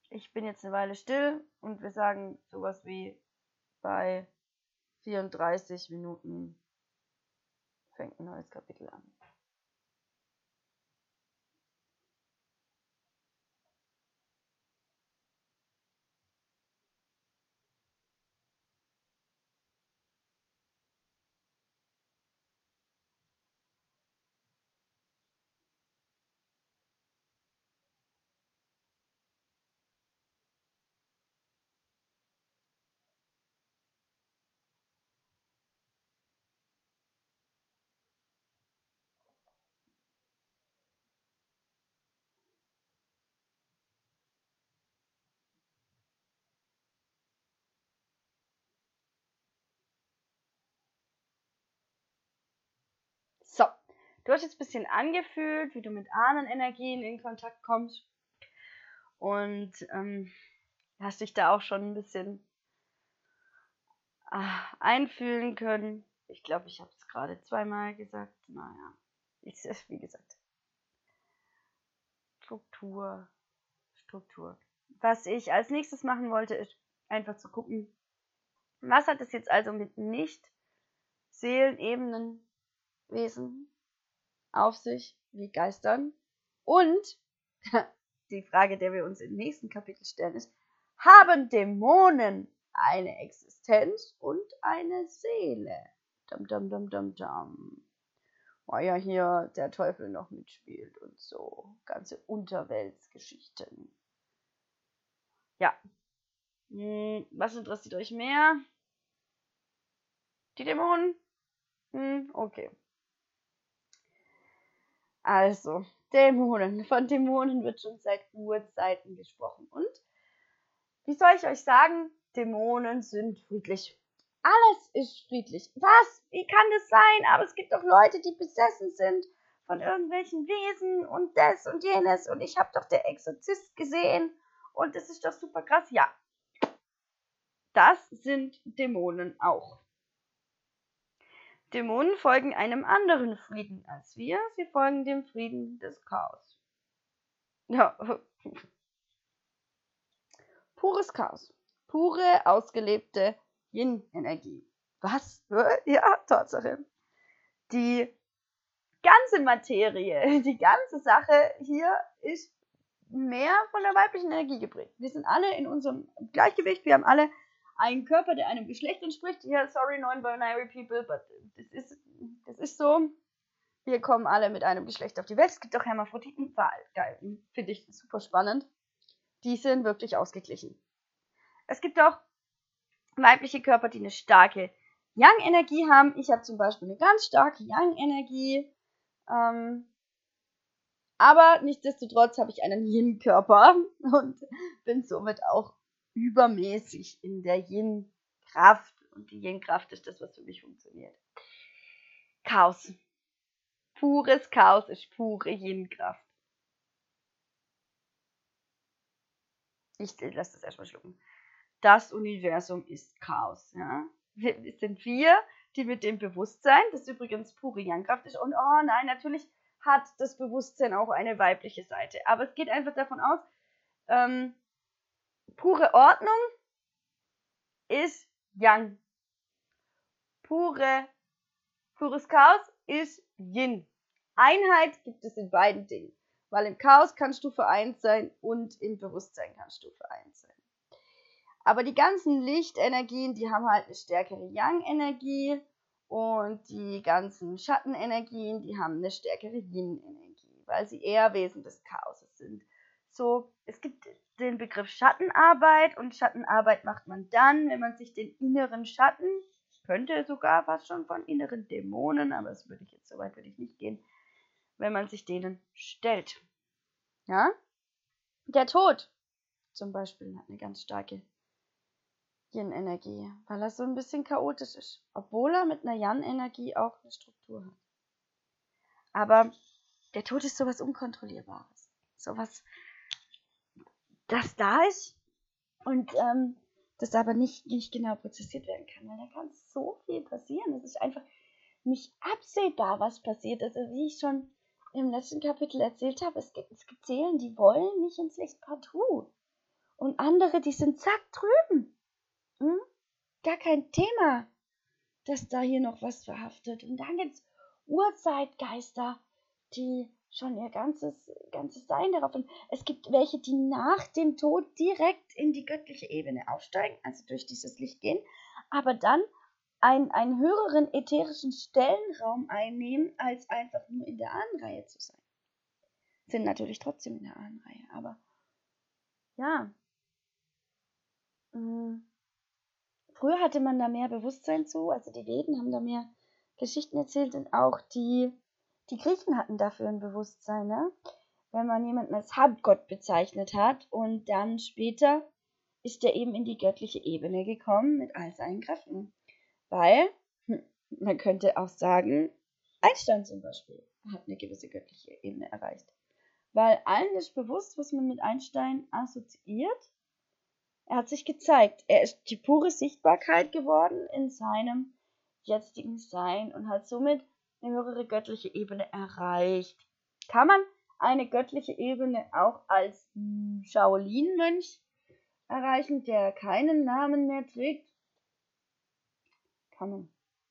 Ich bin jetzt eine Weile still und wir sagen sowas wie bei 34 Minuten fängt ein neues Kapitel an. So, du hast jetzt ein bisschen angefühlt, wie du mit Ahnenenergien in Kontakt kommst. Und ähm, hast dich da auch schon ein bisschen ah, einfühlen können. Ich glaube, ich habe es gerade zweimal gesagt. Naja, ich, wie gesagt. Struktur, Struktur. Was ich als nächstes machen wollte, ist einfach zu gucken, was hat es jetzt also mit nicht Seelenebenen Wesen auf sich wie Geistern. Und [LAUGHS] die Frage, der wir uns im nächsten Kapitel stellen, ist, haben Dämonen eine Existenz und eine Seele? Dum, dum, dum, dum, dum. Weil ja hier der Teufel noch mitspielt und so. Ganze Unterweltsgeschichten. Ja. Hm, was interessiert euch mehr? Die Dämonen? Hm, okay. Also, Dämonen. Von Dämonen wird schon seit Urzeiten gesprochen. Und wie soll ich euch sagen? Dämonen sind friedlich. Alles ist friedlich. Was? Wie kann das sein? Aber es gibt doch Leute, die besessen sind von irgendwelchen Wesen und das und jenes. Und ich habe doch der Exorzist gesehen. Und das ist doch super krass. Ja. Das sind Dämonen auch. Dämonen folgen einem anderen Frieden als wir. Sie folgen dem Frieden des Chaos. Ja. [LAUGHS] Pures Chaos. Pure, ausgelebte Yin-Energie. Was? Ja, Tatsache. Die ganze Materie, [LAUGHS] die ganze Sache hier ist mehr von der weiblichen Energie geprägt. Wir sind alle in unserem Gleichgewicht, wir haben alle einen Körper, der einem Geschlecht entspricht. Ja, sorry, non-binary people, but das ist, das ist so. Wir kommen alle mit einem Geschlecht auf die Welt. Es gibt auch Hermaphroditen. Geil. Finde ich super spannend. Die sind wirklich ausgeglichen. Es gibt auch weibliche Körper, die eine starke Yang-Energie haben. Ich habe zum Beispiel eine ganz starke Yang-Energie. Ähm, aber nichtsdestotrotz habe ich einen Yin-Körper [LAUGHS] und bin somit auch übermäßig in der Yin-Kraft. Und die Yin-Kraft ist das, was für mich funktioniert. Chaos. Pures Chaos ist pure Yin-Kraft. Ich lasse das erstmal schlucken. Das Universum ist Chaos. Ja? Wir, sind wir, die mit dem Bewusstsein, das übrigens pure Yang-Kraft ist, und oh nein, natürlich hat das Bewusstsein auch eine weibliche Seite. Aber es geht einfach davon aus, ähm, pure Ordnung ist Yang. Pure, pures Chaos ist Yin. Einheit gibt es in beiden Dingen. Weil im Chaos kannst du vereint sein und im Bewusstsein kannst du vereint sein. Aber die ganzen Lichtenergien, die haben halt eine stärkere Yang-Energie und die ganzen Schattenenergien, die haben eine stärkere Yin-Energie, weil sie eher Wesen des Chaoses sind. So, es gibt den Begriff Schattenarbeit und Schattenarbeit macht man dann, wenn man sich den inneren Schatten, könnte sogar fast schon von inneren Dämonen, aber das würde ich jetzt so weit würde ich nicht gehen, wenn man sich denen stellt. Ja? Der Tod zum Beispiel hat eine ganz starke Yin-Energie, weil er so ein bisschen chaotisch ist, obwohl er mit einer Yan-Energie auch eine Struktur hat. Aber der Tod ist sowas Unkontrollierbares, sowas das da ist und ähm, das aber nicht, nicht genau prozessiert werden kann, weil da kann so viel passieren. Es ist einfach nicht absehbar, was passiert. Also wie ich schon im letzten Kapitel erzählt habe, es gibt, es gibt Seelen, die wollen nicht ins Licht partout. Und andere, die sind zack drüben. Hm? Gar kein Thema, dass da hier noch was verhaftet. Und dann gibt es Urzeitgeister, die schon ihr ganzes, ganzes Sein darauf. Und es gibt welche, die nach dem Tod direkt in die göttliche Ebene aufsteigen, also durch dieses Licht gehen, aber dann einen, einen höheren ätherischen Stellenraum einnehmen, als einfach nur in der Ahnenreihe zu sein. Sind natürlich trotzdem in der Ahnenreihe, aber ja. Mhm. Früher hatte man da mehr Bewusstsein zu, also die Veden haben da mehr Geschichten erzählt und auch die die Griechen hatten dafür ein Bewusstsein, ne? Wenn man jemanden als Halbgott bezeichnet hat und dann später ist er eben in die göttliche Ebene gekommen mit all seinen Kräften. Weil, hm, man könnte auch sagen, Einstein zum Beispiel hat eine gewisse göttliche Ebene erreicht. Weil allen ist bewusst, was man mit Einstein assoziiert. Er hat sich gezeigt. Er ist die pure Sichtbarkeit geworden in seinem jetzigen Sein und hat somit eine höhere göttliche Ebene erreicht. Kann man eine göttliche Ebene auch als Shaolin-Mönch erreichen, der keinen Namen mehr trägt? Kann man.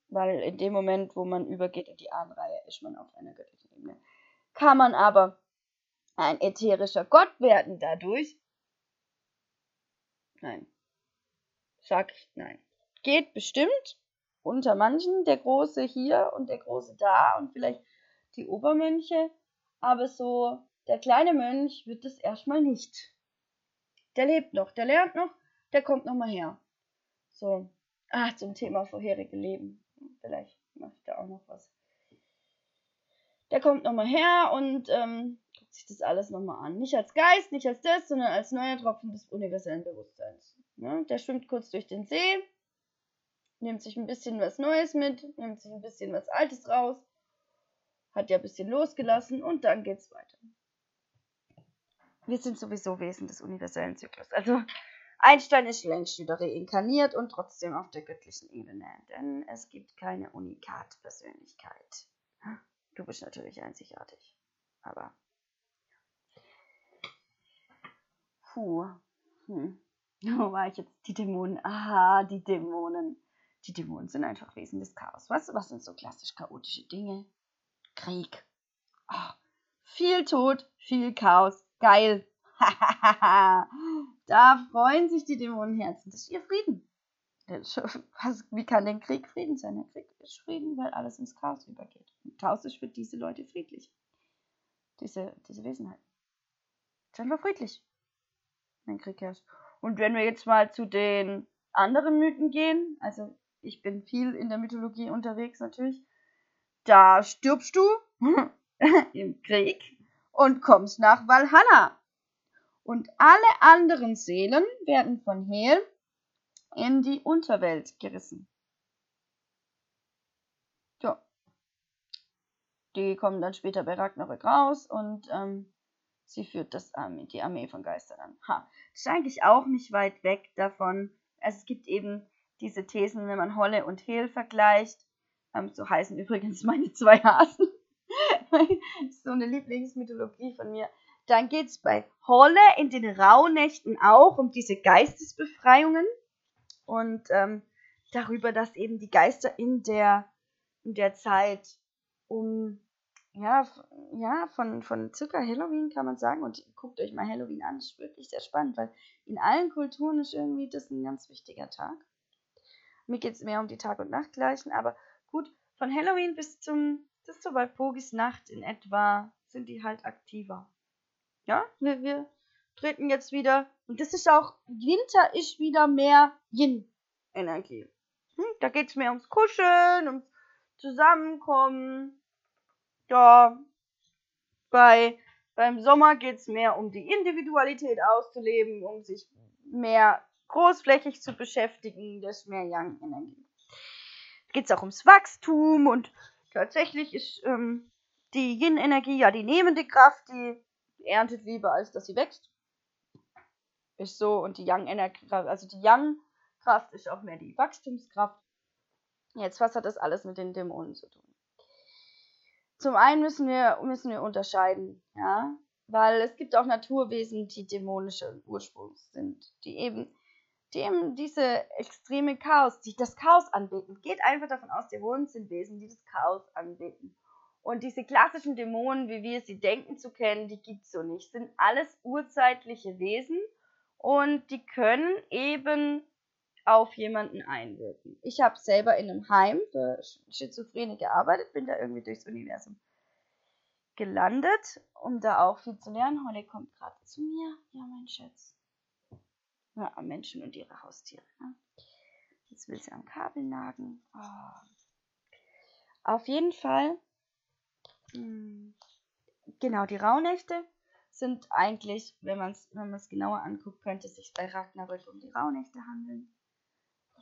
Weil in dem Moment, wo man übergeht in die Ahnenreihe, ist man auf einer göttlichen Ebene. Kann man aber ein ätherischer Gott werden dadurch? Nein. Sag ich nein. Geht bestimmt, unter manchen, der Große hier und der Große da und vielleicht die Obermönche, aber so der kleine Mönch wird es erstmal nicht. Der lebt noch, der lernt noch, der kommt nochmal her. So, ah, zum Thema vorherige Leben. Vielleicht mache ich da auch noch was. Der kommt nochmal her und ähm, guckt sich das alles nochmal an. Nicht als Geist, nicht als das, sondern als neuer Tropfen des universellen Bewusstseins. Ne? Der schwimmt kurz durch den See, nimmt sich ein bisschen was Neues mit, nimmt sich ein bisschen was Altes raus, hat ja ein bisschen losgelassen und dann geht's weiter. Wir sind sowieso Wesen des universellen Zyklus. Also Einstein ist längst wieder reinkarniert und trotzdem auf der göttlichen Ebene, denn es gibt keine Unikat-Persönlichkeit. Du bist natürlich einzigartig, aber. Puh. Hm. [LAUGHS] Wo war ich jetzt? Die Dämonen. Aha, die Dämonen. Die Dämonen sind einfach Wesen des Chaos. Was, was sind so klassisch chaotische Dinge? Krieg. Oh, viel Tod, viel Chaos. Geil. [LAUGHS] da freuen sich die Dämonenherzen. Das ist ihr Frieden. wie kann denn Krieg Frieden sein? Der Krieg ist Frieden, weil alles ins Chaos übergeht. Und Chaos ist für diese Leute friedlich. Diese, diese Wesenheit. Ist einfach friedlich, wenn Krieg herrscht. Und wenn wir jetzt mal zu den anderen Mythen gehen, also ich bin viel in der Mythologie unterwegs natürlich, da stirbst du [LAUGHS] im Krieg und kommst nach Valhalla. Und alle anderen Seelen werden von Hel in die Unterwelt gerissen. Ja. Die kommen dann später bei Ragnarök raus und ähm, sie führt das Armee, die Armee von Geistern an. Ha. Das ist eigentlich auch nicht weit weg davon. Also es gibt eben diese Thesen, wenn man Holle und Hel vergleicht. Ähm, so heißen übrigens [LAUGHS] meine zwei Hasen. [LAUGHS] so eine Lieblingsmythologie von mir. Dann geht es bei Holle in den Rauhnächten auch um diese Geistesbefreiungen und ähm, darüber, dass eben die Geister in der, in der Zeit um, ja, ja, von, von circa Halloween kann man sagen, und guckt euch mal Halloween an, das ist wirklich sehr spannend, weil in allen Kulturen ist irgendwie das ein ganz wichtiger Tag. Mir geht es mehr um die Tag- und Nachtgleichen, aber gut, von Halloween bis zum, so bei Pogis Nacht in etwa sind die halt aktiver. Ja, wir, wir treten jetzt wieder. Und das ist auch, Winter ist wieder mehr Yin-Energie. Hm, da geht es mehr ums Kuscheln, ums Zusammenkommen. Ja, bei, beim Sommer geht es mehr um die Individualität auszuleben, um sich mehr großflächig zu beschäftigen. Das ist mehr Yang-Energie. Geht es auch ums Wachstum und tatsächlich ist ähm, die Yin-Energie ja die nehmende Kraft, die erntet lieber, als dass sie wächst. Ist so. Und die Yang-Energie, also die Yang-Kraft ist auch mehr die Wachstumskraft. Jetzt, was hat das alles mit den Dämonen zu tun? Zum einen müssen wir, müssen wir unterscheiden, ja, weil es gibt auch Naturwesen, die dämonische Ursprungs sind, die eben, die eben diese extreme Chaos, die das Chaos anbeten. Geht einfach davon aus, Dämonen sind Wesen, die das Chaos anbeten. Und diese klassischen Dämonen, wie wir sie denken zu kennen, die gibt es so nicht. Sind alles urzeitliche Wesen und die können eben auf jemanden einwirken. Ich habe selber in einem Heim für Schizophrene gearbeitet, bin da irgendwie durchs Universum gelandet, um da auch viel zu lernen. Holly kommt gerade zu mir. Ja, mein Schatz. Ja, Menschen und ihre Haustiere. Ne? Jetzt will sie am Kabel nagen. Oh. Auf jeden Fall hm. Genau, die Rauhnächte sind eigentlich, wenn man es wenn genauer anguckt, könnte es sich bei Ragnarök um die Rauhnächte handeln.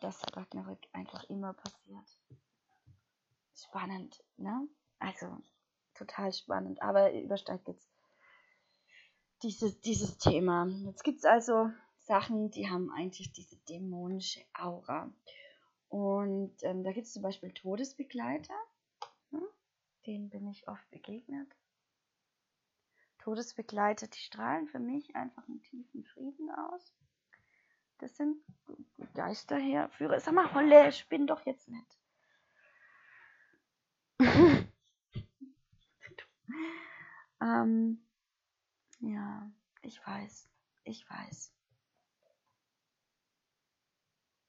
Dass Ragnarök einfach immer passiert. Spannend, ne? Also, total spannend. Aber übersteigt jetzt dieses, dieses Thema. Jetzt gibt es also Sachen, die haben eigentlich diese dämonische Aura. Und ähm, da gibt es zum Beispiel Todesbegleiter denen bin ich oft begegnet. Todesbegleiter, die strahlen für mich einfach einen tiefen Frieden aus. Das sind Geisterherführer. Sag mal, Holle, spinn doch jetzt nicht. [LAUGHS] ähm, ja, ich weiß. Ich weiß.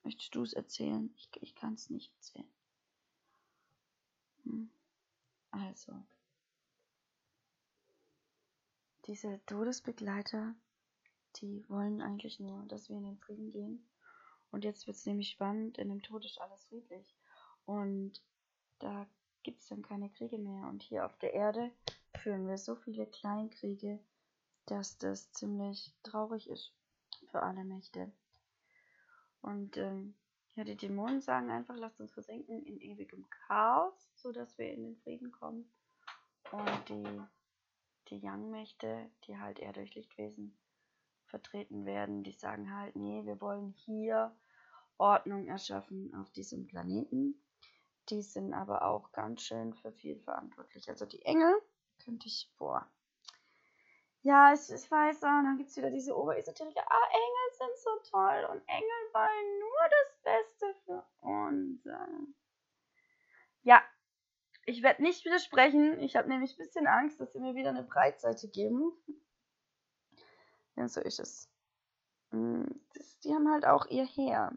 Möchtest du es erzählen? Ich, ich kann es nicht erzählen. Hm. Also, diese Todesbegleiter, die wollen eigentlich nur, dass wir in den Frieden gehen Und jetzt wird es nämlich spannend, in dem Tod ist alles friedlich. Und da gibt es dann keine Kriege mehr. Und hier auf der Erde führen wir so viele Kleinkriege, dass das ziemlich traurig ist für alle Mächte. Und ähm, ja, die Dämonen sagen einfach, lasst uns versenken in ewigem Chaos, sodass wir in den Frieden kommen. Und die, die Young-Mächte, die halt eher durch Lichtwesen vertreten werden, die sagen halt, nee, wir wollen hier Ordnung erschaffen auf diesem Planeten. Die sind aber auch ganz schön für viel verantwortlich. Also die Engel könnte ich, boah. Ja, ich, ich weiß, auch, dann gibt es wieder diese Oberesoteriker. Ah, Engel sind so toll und Engel wollen nur das Beste für uns. Ja, ich werde nicht widersprechen. Ich habe nämlich ein bisschen Angst, dass sie mir wieder eine Breitseite geben. Ja, so ist es. Mm, das, die haben halt auch ihr Heer.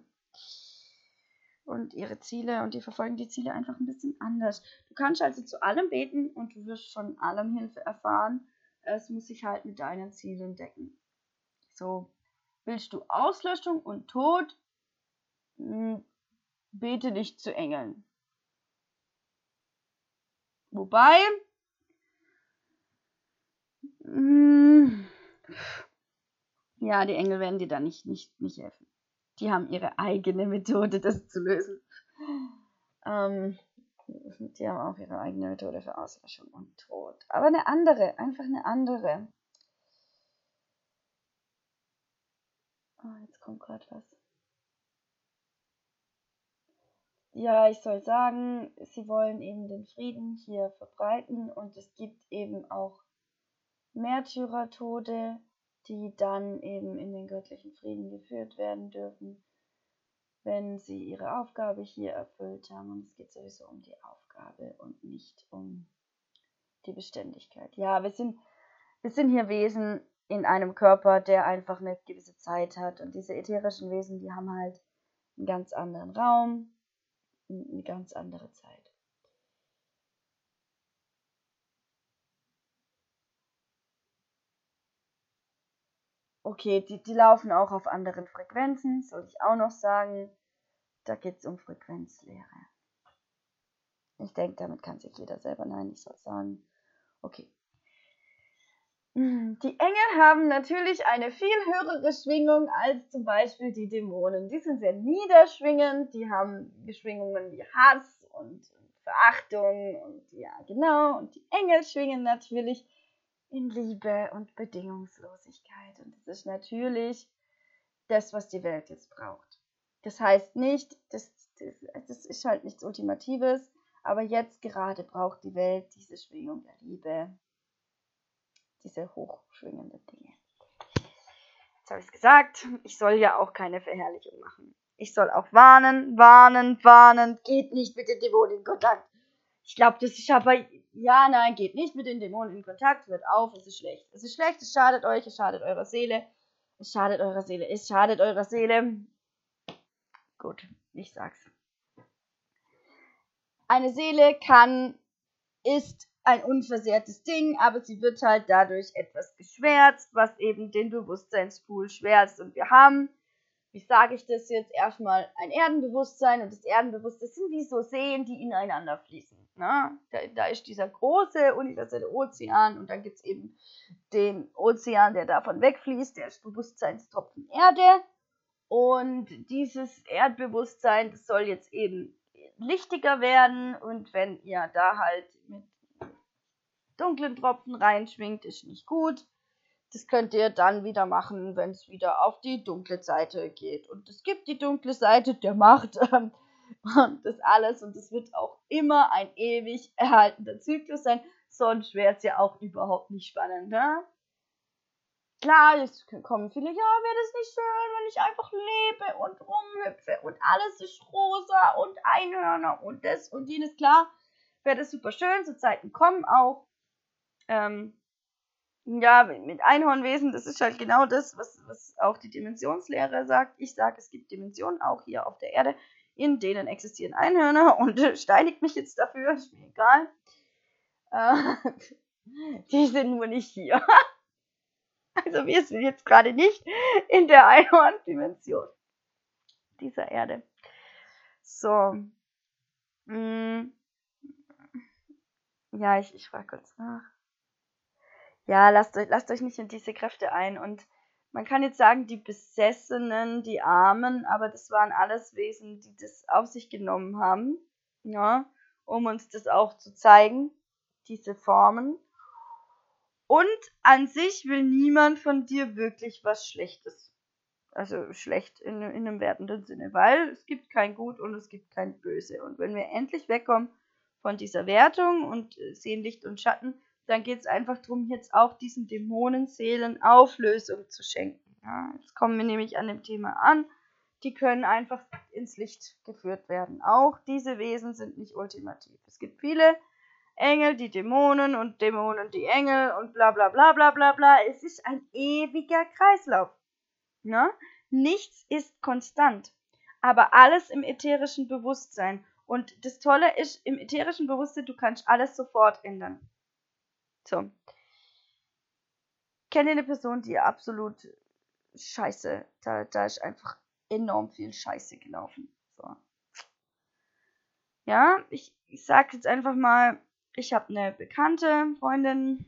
Und ihre Ziele und die verfolgen die Ziele einfach ein bisschen anders. Du kannst also zu allem beten und du wirst von allem Hilfe erfahren. Es muss sich halt mit deinen Zielen decken. So, willst du Auslöschung und Tod? Hm, bete nicht zu Engeln. Wobei, hm, ja, die Engel werden dir da nicht, nicht, nicht helfen. Die haben ihre eigene Methode, das zu lösen. Ähm, die haben auch ihre eigene Methode für Auslöschung und Tod. Aber eine andere, einfach eine andere. Oh, jetzt kommt gerade was. Ja, ich soll sagen, sie wollen eben den Frieden hier verbreiten und es gibt eben auch Märtyrertode, die dann eben in den göttlichen Frieden geführt werden dürfen, wenn sie ihre Aufgabe hier erfüllt haben. Und es geht sowieso um die Aufgabe und nicht um die Beständigkeit. Ja, wir sind, wir sind hier Wesen in einem Körper, der einfach eine gewisse Zeit hat. Und diese ätherischen Wesen, die haben halt einen ganz anderen Raum, eine ganz andere Zeit. Okay, die, die laufen auch auf anderen Frequenzen, soll ich auch noch sagen. Da geht es um Frequenzlehre. Ich denke, damit kann sich jeder selber, nein, ich soll sagen. Okay. Hm, die Engel haben natürlich eine viel höhere Schwingung als zum Beispiel die Dämonen. Die sind sehr niederschwingend, die haben Schwingungen wie Hass und Verachtung und ja, genau. Und die Engel schwingen natürlich in Liebe und Bedingungslosigkeit. Und das ist natürlich das, was die Welt jetzt braucht. Das heißt nicht, das, das, das ist halt nichts Ultimatives, aber jetzt gerade braucht die Welt diese Schwingung der Liebe, diese hochschwingenden Dinge. Jetzt habe ich es gesagt, ich soll ja auch keine Verherrlichung machen. Ich soll auch warnen, warnen, warnen, geht nicht mit den Dämonen in Kontakt. Ich glaube, das ist aber, ja, nein, geht nicht mit den Dämonen in Kontakt, hört auf, es ist schlecht. Es ist schlecht, es schadet euch, es schadet eurer Seele. Es schadet eurer Seele, es schadet eurer Seele. Gut, ich sag's. Eine Seele kann, ist ein unversehrtes Ding, aber sie wird halt dadurch etwas geschwärzt, was eben den Bewusstseinspool schwärzt. Und wir haben wie sage ich das jetzt, erstmal ein Erdenbewusstsein und das Erdenbewusstsein sind wie so Seen, die ineinander fließen. Ne? Da, da ist dieser große universelle Ozean und dann gibt es eben den Ozean, der davon wegfließt, der ist Bewusstseinstropfen Erde. Und dieses Erdbewusstsein, das soll jetzt eben lichtiger werden und wenn ihr da halt dunklen Tropfen reinschwingt, ist nicht gut. Das könnt ihr dann wieder machen, wenn es wieder auf die dunkle Seite geht. Und es gibt die dunkle Seite der Macht [LAUGHS] und das alles. Und es wird auch immer ein ewig erhaltender Zyklus sein. Sonst wäre es ja auch überhaupt nicht spannend. Ne? Klar, jetzt kommen viele, ja, wäre das nicht schön, wenn ich einfach lebe und rumhüpfe und alles ist rosa und Einhörner und das und jenes. Klar, wäre das super schön. So Zeiten kommen auch. Ähm, ja, mit Einhornwesen, das ist halt genau das, was, was auch die Dimensionslehre sagt. Ich sage, es gibt Dimensionen auch hier auf der Erde, in denen existieren Einhörner [LAUGHS] und steinigt mich jetzt dafür, ist mir egal. Äh, [LAUGHS] die sind nur nicht hier. [LAUGHS] also wir sind jetzt gerade nicht in der Einhorn-Dimension. dieser Erde. So. Mm. Ja, ich, ich frage kurz nach. Ja, lasst euch, lasst euch nicht in diese Kräfte ein. Und man kann jetzt sagen, die Besessenen, die Armen, aber das waren alles Wesen, die das auf sich genommen haben, ja, um uns das auch zu zeigen, diese Formen. Und an sich will niemand von dir wirklich was Schlechtes. Also schlecht in, in einem wertenden Sinne, weil es gibt kein Gut und es gibt kein Böse. Und wenn wir endlich wegkommen von dieser Wertung und äh, sehen Licht und Schatten, dann geht es einfach darum, jetzt auch diesen Dämonenseelen Auflösung zu schenken. Ja, jetzt kommen wir nämlich an dem Thema an. Die können einfach ins Licht geführt werden. Auch diese Wesen sind nicht ultimativ. Es gibt viele Engel, die Dämonen und Dämonen die Engel und bla bla bla bla bla bla. Es ist ein ewiger Kreislauf. Ne? Nichts ist konstant. Aber alles im ätherischen Bewusstsein. Und das Tolle ist, im ätherischen Bewusstsein, du kannst alles sofort ändern. So. Kenne eine Person, die absolut scheiße, da, da ist einfach enorm viel Scheiße gelaufen. So. Ja, ich, ich sag jetzt einfach mal, ich habe eine bekannte Freundin,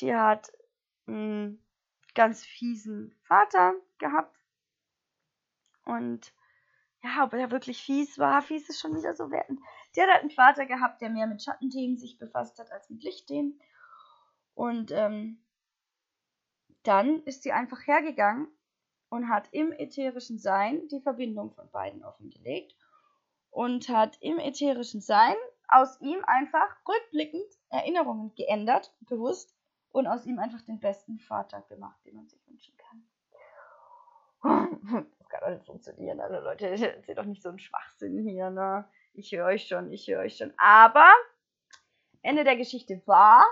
die hat einen ganz fiesen Vater gehabt. Und ja, ob er wirklich fies war, fies ist schon wieder so wertend. Die hat halt einen Vater gehabt, der mehr mit Schattenthemen sich befasst hat als mit Lichtthemen. Und ähm, dann ist sie einfach hergegangen und hat im ätherischen Sein die Verbindung von beiden offengelegt und hat im ätherischen Sein aus ihm einfach rückblickend Erinnerungen geändert, bewusst, und aus ihm einfach den besten Vater gemacht, den man sich wünschen kann. [LAUGHS] Das kann doch nicht funktionieren. Also Leute, erzählt doch nicht so einen Schwachsinn hier, ne? Ich höre euch schon, ich höre euch schon. Aber Ende der Geschichte war,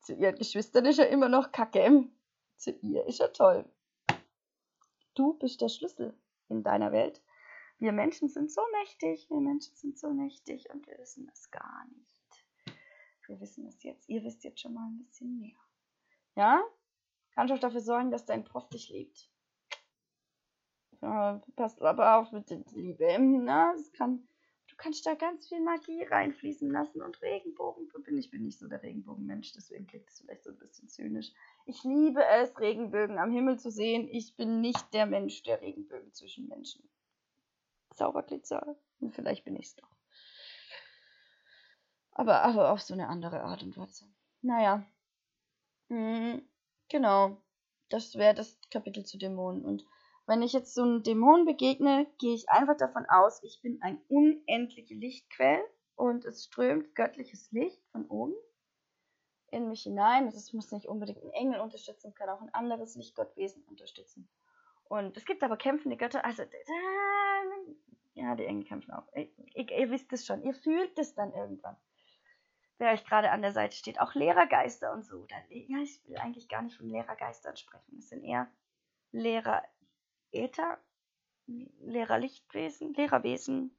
zu ihren Geschwistern ist er immer noch kacke. Zu ihr ist er toll. Du bist der Schlüssel in deiner Welt. Wir Menschen sind so mächtig, wir Menschen sind so mächtig und wir wissen es gar nicht. Wir wissen es jetzt. Ihr wisst jetzt schon mal ein bisschen mehr. Ja? Kannst auch dafür sorgen, dass dein Prof dich liebt. Ja, passt aber auf mit der Liebe. Na, das kann, du kannst da ganz viel Magie reinfließen lassen und Regenbogen. Ich bin nicht so der Regenbogenmensch, deswegen klingt es vielleicht so ein bisschen zynisch. Ich liebe es, Regenbögen am Himmel zu sehen. Ich bin nicht der Mensch der Regenbögen zwischen Menschen. Zauberglitzer. Vielleicht bin ich es doch. Aber, aber auf so eine andere Art und Weise. Naja. Mhm, genau. Das wäre das Kapitel zu Dämonen. Und wenn ich jetzt so einem Dämon begegne, gehe ich einfach davon aus, ich bin ein unendliche Lichtquell und es strömt göttliches Licht von oben in mich hinein. Das muss nicht unbedingt ein Engel unterstützen, kann auch ein anderes Lichtgottwesen unterstützen. Und es gibt aber kämpfende Götter, also ja, die Engel kämpfen auch. Ihr, ihr wisst es schon, ihr fühlt es dann irgendwann. Wer euch gerade an der Seite steht, auch Lehrergeister und so. Dann, ja, ich will eigentlich gar nicht von Lehrergeistern sprechen. Es sind eher Lehrer Äther, Lehrerlichtwesen, Lehrerwesen,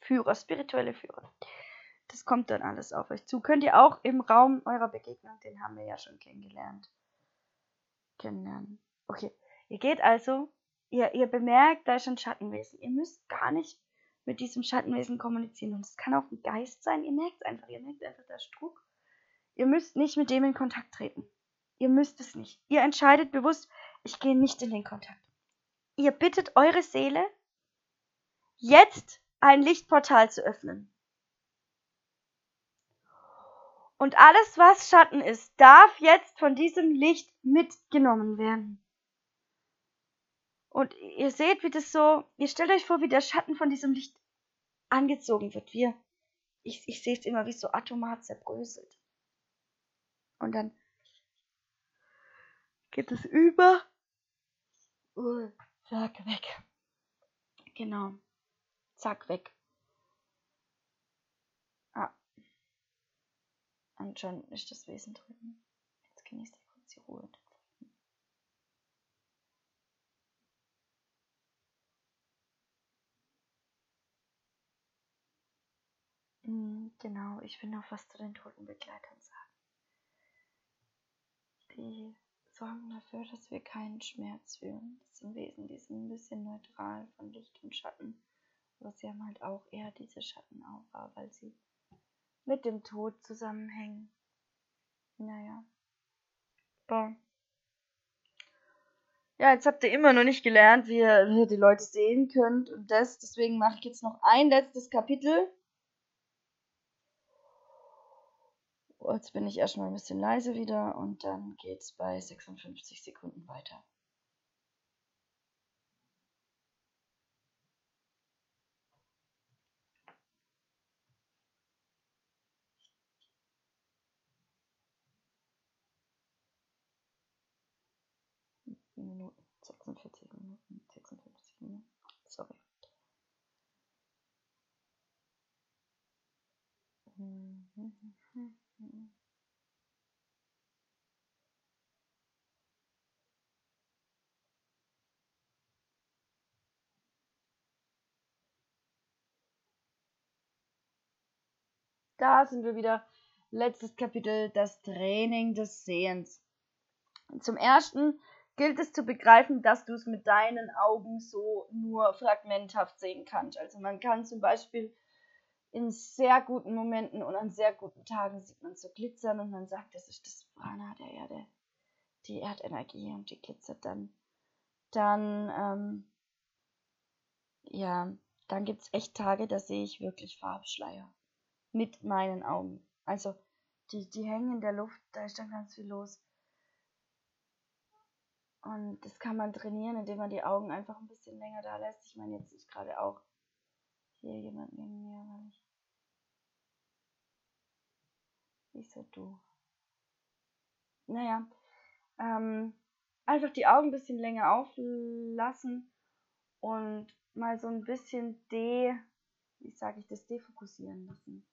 Führer, spirituelle Führer. Das kommt dann alles auf euch zu. Könnt ihr auch im Raum eurer Begegnung, den haben wir ja schon kennengelernt. Kennenlernen. Okay. Ihr geht also, ihr, ihr bemerkt, da ist ein Schattenwesen. Ihr müsst gar nicht mit diesem Schattenwesen kommunizieren. Und es kann auch ein Geist sein. Ihr merkt einfach, ihr merkt einfach der Struck. Ihr müsst nicht mit dem in Kontakt treten. Ihr müsst es nicht. Ihr entscheidet bewusst, ich gehe nicht in den Kontakt. Ihr bittet eure Seele, jetzt ein Lichtportal zu öffnen. Und alles, was Schatten ist, darf jetzt von diesem Licht mitgenommen werden. Und ihr seht, wie das so, ihr stellt euch vor, wie der Schatten von diesem Licht angezogen wird. Wie, ich, ich sehe es immer, wie es so atomar zerbröselt. Und dann geht es über. Uh, zack, weg. Genau. Zack, weg. Ah. Und schon ist das Wesen drin. Jetzt genießt ihr kurz die Ruhe. Hm, genau, ich will noch was zu den toten Begleitern sagen. Die sorgen dafür, dass wir keinen Schmerz fühlen. Das sind Wesen, die sind ein bisschen neutral von Licht und Schatten. Aber sie haben halt auch eher diese Schattenaura, weil sie mit dem Tod zusammenhängen. Naja. Boah. Ja, jetzt habt ihr immer noch nicht gelernt, wie ihr, die Leute sehen könnt und das. Deswegen mache ich jetzt noch ein letztes Kapitel. Jetzt bin ich erstmal ein bisschen leise wieder und dann geht's bei 56 Sekunden weiter. Minuten, 46 Minuten, 56 Minuten. Sorry. Da sind wir wieder. Letztes Kapitel, das Training des Sehens. Zum ersten gilt es zu begreifen, dass du es mit deinen Augen so nur fragmenthaft sehen kannst. Also man kann zum Beispiel in sehr guten Momenten und an sehr guten Tagen sieht man so glitzern und man sagt, das ist das Prana der Erde, die Erdenergie und die glitzert dann. Dann, ähm, ja, dann gibt es echt Tage, da sehe ich wirklich Farbschleier mit meinen Augen. Also die, die hängen in der Luft, da ist dann ganz viel los. Und das kann man trainieren, indem man die Augen einfach ein bisschen länger da lässt. Ich meine, jetzt ist gerade auch hier jemand neben mir, weil ich. Wieso du? Naja, ähm, einfach die Augen ein bisschen länger auflassen und mal so ein bisschen de, wie sage ich das, defokussieren lassen.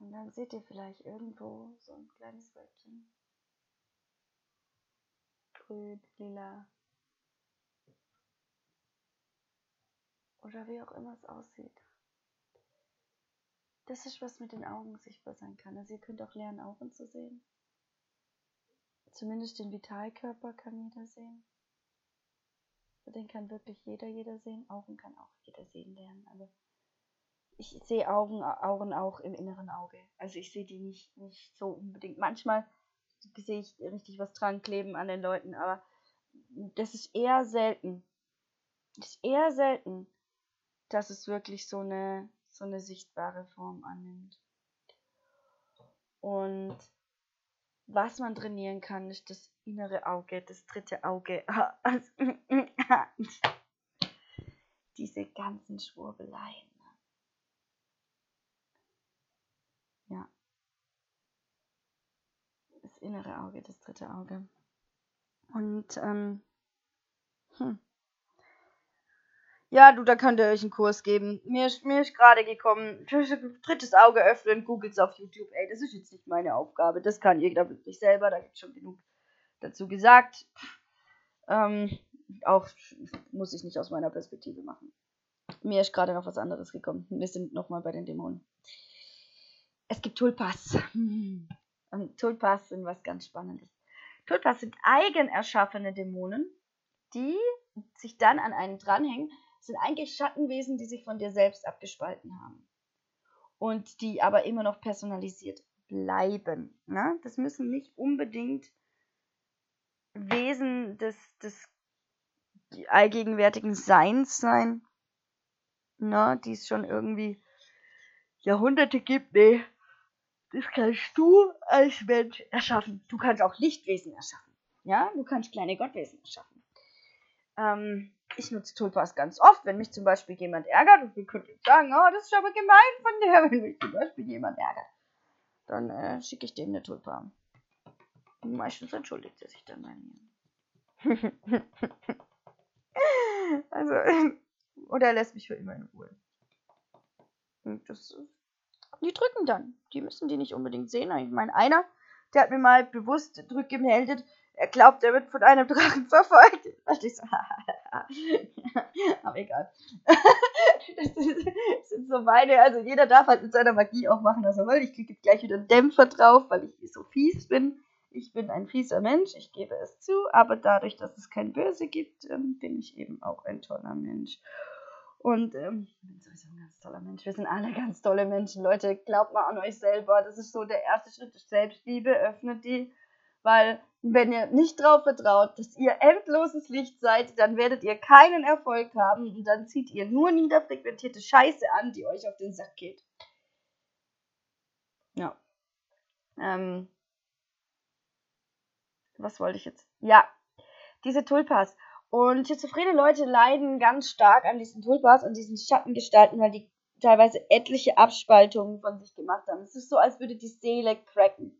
Und dann seht ihr vielleicht irgendwo so ein kleines Wölkchen grün, lila. Oder wie auch immer es aussieht. Das ist, was mit den Augen sichtbar sein kann. Also ihr könnt auch lernen, Augen zu sehen. Zumindest den Vitalkörper kann jeder sehen. Den kann wirklich jeder, jeder sehen. Augen kann auch jeder sehen lernen. Aber ich sehe Augen, Augen auch im inneren Auge. Also ich sehe die nicht, nicht so unbedingt. Manchmal sehe ich richtig was dran kleben an den Leuten, aber das ist eher selten. Das ist eher selten, dass es wirklich so eine, so eine sichtbare Form annimmt. Und was man trainieren kann, ist das innere Auge, das dritte Auge. [LAUGHS] Diese ganzen Schwurbeleien. Ja innere Auge, das dritte Auge. Und, ähm, hm. Ja, du, da könnt ihr euch einen Kurs geben. Mir, mir ist gerade gekommen, drittes Auge öffnen, googles auf YouTube. Ey, das ist jetzt nicht meine Aufgabe. Das kann jeder wirklich selber, da gibt es schon genug dazu gesagt. Ähm, auch muss ich nicht aus meiner Perspektive machen. Mir ist gerade noch was anderes gekommen. Wir sind nochmal bei den Dämonen. Es gibt Tulpas. Und Tulpas sind was ganz Spannendes. Tulpas sind eigen erschaffene Dämonen, die sich dann an einen dranhängen. Sind eigentlich Schattenwesen, die sich von dir selbst abgespalten haben. Und die aber immer noch personalisiert bleiben. Ne? Das müssen nicht unbedingt Wesen des, des allgegenwärtigen Seins sein, ne? die es schon irgendwie Jahrhunderte gibt. Nee, das kannst du als Mensch erschaffen. Du kannst auch Lichtwesen erschaffen. Ja, du kannst kleine Gottwesen erschaffen. Ähm, ich nutze Tulpas ganz oft, wenn mich zum Beispiel jemand ärgert und wir könnten sagen, oh, das ist aber gemein von dir, [LAUGHS] wenn mich zum Beispiel jemand ärgert. Dann äh, schicke ich dem eine Tulpa. meistens entschuldigt er sich dann bei mir. [LAUGHS] also, [LAUGHS] oder er lässt mich für immer in Ruhe. Und das die drücken dann. Die müssen die nicht unbedingt sehen. Ich meine, einer, der hat mir mal bewusst drückgemeldet, er glaubt, er wird von einem Drachen [LAUGHS] verfolgt. Da ich so, [LAUGHS] aber egal. [LAUGHS] das, sind so meine, also jeder darf halt mit seiner Magie auch machen, was er will. Ich kriege jetzt gleich wieder einen Dämpfer drauf, weil ich so fies bin. Ich bin ein fieser Mensch, ich gebe es zu, aber dadurch, dass es kein Böse gibt, ähm, bin ich eben auch ein toller Mensch. Und ähm, ich bin sowieso ein ganz toller Mensch. Wir sind alle ganz tolle Menschen, Leute. Glaubt mal an euch selber. Das ist so der erste Schritt. Selbstliebe öffnet die. Weil, wenn ihr nicht darauf vertraut, dass ihr endloses Licht seid, dann werdet ihr keinen Erfolg haben und dann zieht ihr nur niederfrequentierte Scheiße an, die euch auf den Sack geht. Ja. Ähm, was wollte ich jetzt? Ja, diese Tulpas. Und schizophrene Leute leiden ganz stark an diesen Tulpas und diesen Schattengestalten, weil die teilweise etliche Abspaltungen von sich gemacht haben. Es ist so, als würde die Seele cracken.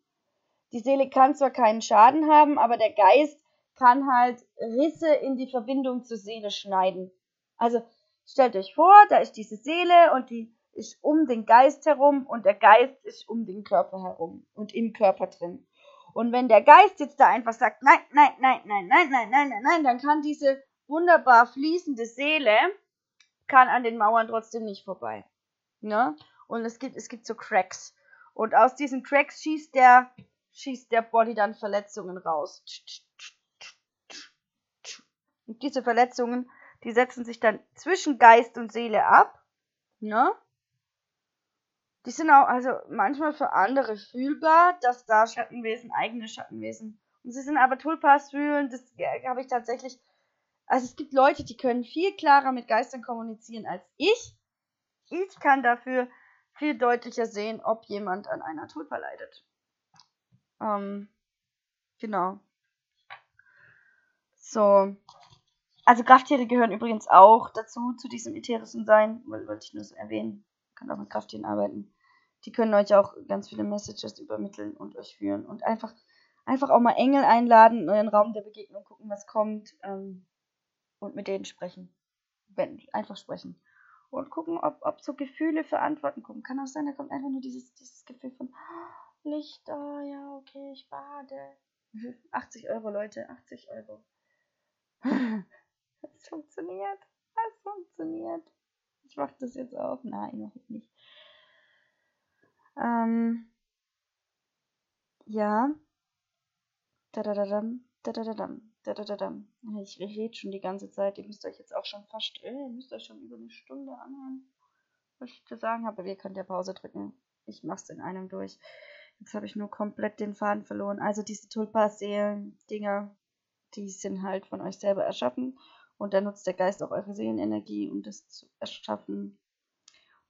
Die Seele kann zwar keinen Schaden haben, aber der Geist kann halt Risse in die Verbindung zur Seele schneiden. Also stellt euch vor, da ist diese Seele und die ist um den Geist herum und der Geist ist um den Körper herum und im Körper drin. Und wenn der Geist jetzt da einfach sagt, nein, nein, nein, nein, nein, nein, nein, nein, nein, dann kann diese wunderbar fließende Seele kann an den Mauern trotzdem nicht vorbei. Ne? Und es gibt, es gibt so Cracks. Und aus diesen Cracks schießt der, schießt der Body dann Verletzungen raus. Und diese Verletzungen, die setzen sich dann zwischen Geist und Seele ab. Ne? Die sind auch also manchmal für andere fühlbar, dass da Schattenwesen, eigene Schattenwesen. Und sie sind aber Tulpas fühlen, das habe ich tatsächlich. Also es gibt Leute, die können viel klarer mit Geistern kommunizieren als ich. Ich kann dafür viel deutlicher sehen, ob jemand an einer Tulpa leidet. Ähm, genau. So. Also Krafttiere gehören übrigens auch dazu, zu diesem ätherischen Sein, wollte ich nur so erwähnen. Kann auch mit Krafttieren arbeiten die können euch auch ganz viele Messages übermitteln und euch führen. Und einfach, einfach auch mal Engel einladen in euren Raum der Begegnung, gucken, was kommt ähm, und mit denen sprechen. Wenn, einfach sprechen. Und gucken, ob, ob so Gefühle für Antworten kommen. Kann auch sein, da kommt einfach nur dieses, dieses Gefühl von Licht, oh ja, okay, ich bade. [LAUGHS] 80 Euro, Leute, 80 Euro. [LAUGHS] Es funktioniert. Es funktioniert. Ich mach das jetzt auch. Nein, noch nicht. Ähm, ja. Dadadadam, dadadadam, dadadadam. Ich rede schon die ganze Zeit. Ihr müsst euch jetzt auch schon fast, äh, ihr müsst euch schon über eine Stunde anhören, was ich zu sagen habe. Ihr könnt ja Pause drücken. Ich mach's in einem durch. Jetzt habe ich nur komplett den Faden verloren. Also diese Tulpa-Seelen-Dinger, die sind halt von euch selber erschaffen. Und da nutzt der Geist auch eure Seelenenergie, um das zu erschaffen.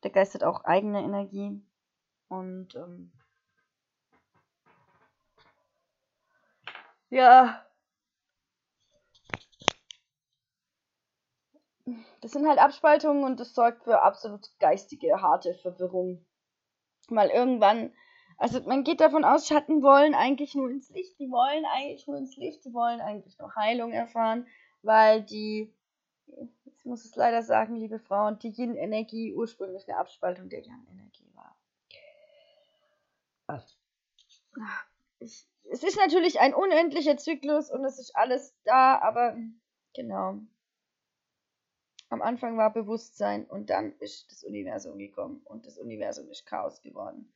Der Geist hat auch eigene Energie. Und ähm, ja, das sind halt Abspaltungen und das sorgt für absolut geistige, harte Verwirrung. Weil irgendwann, also man geht davon aus, Schatten wollen eigentlich nur ins Licht, die wollen eigentlich nur ins Licht, die wollen eigentlich nur Heilung erfahren, weil die, ich muss es leider sagen, liebe Frauen, die Yin-Energie ursprünglich eine Abspaltung der Yang-Energie war. Ich, es ist natürlich ein unendlicher Zyklus und es ist alles da, aber genau. Am Anfang war Bewusstsein und dann ist das Universum gekommen und das Universum ist Chaos geworden,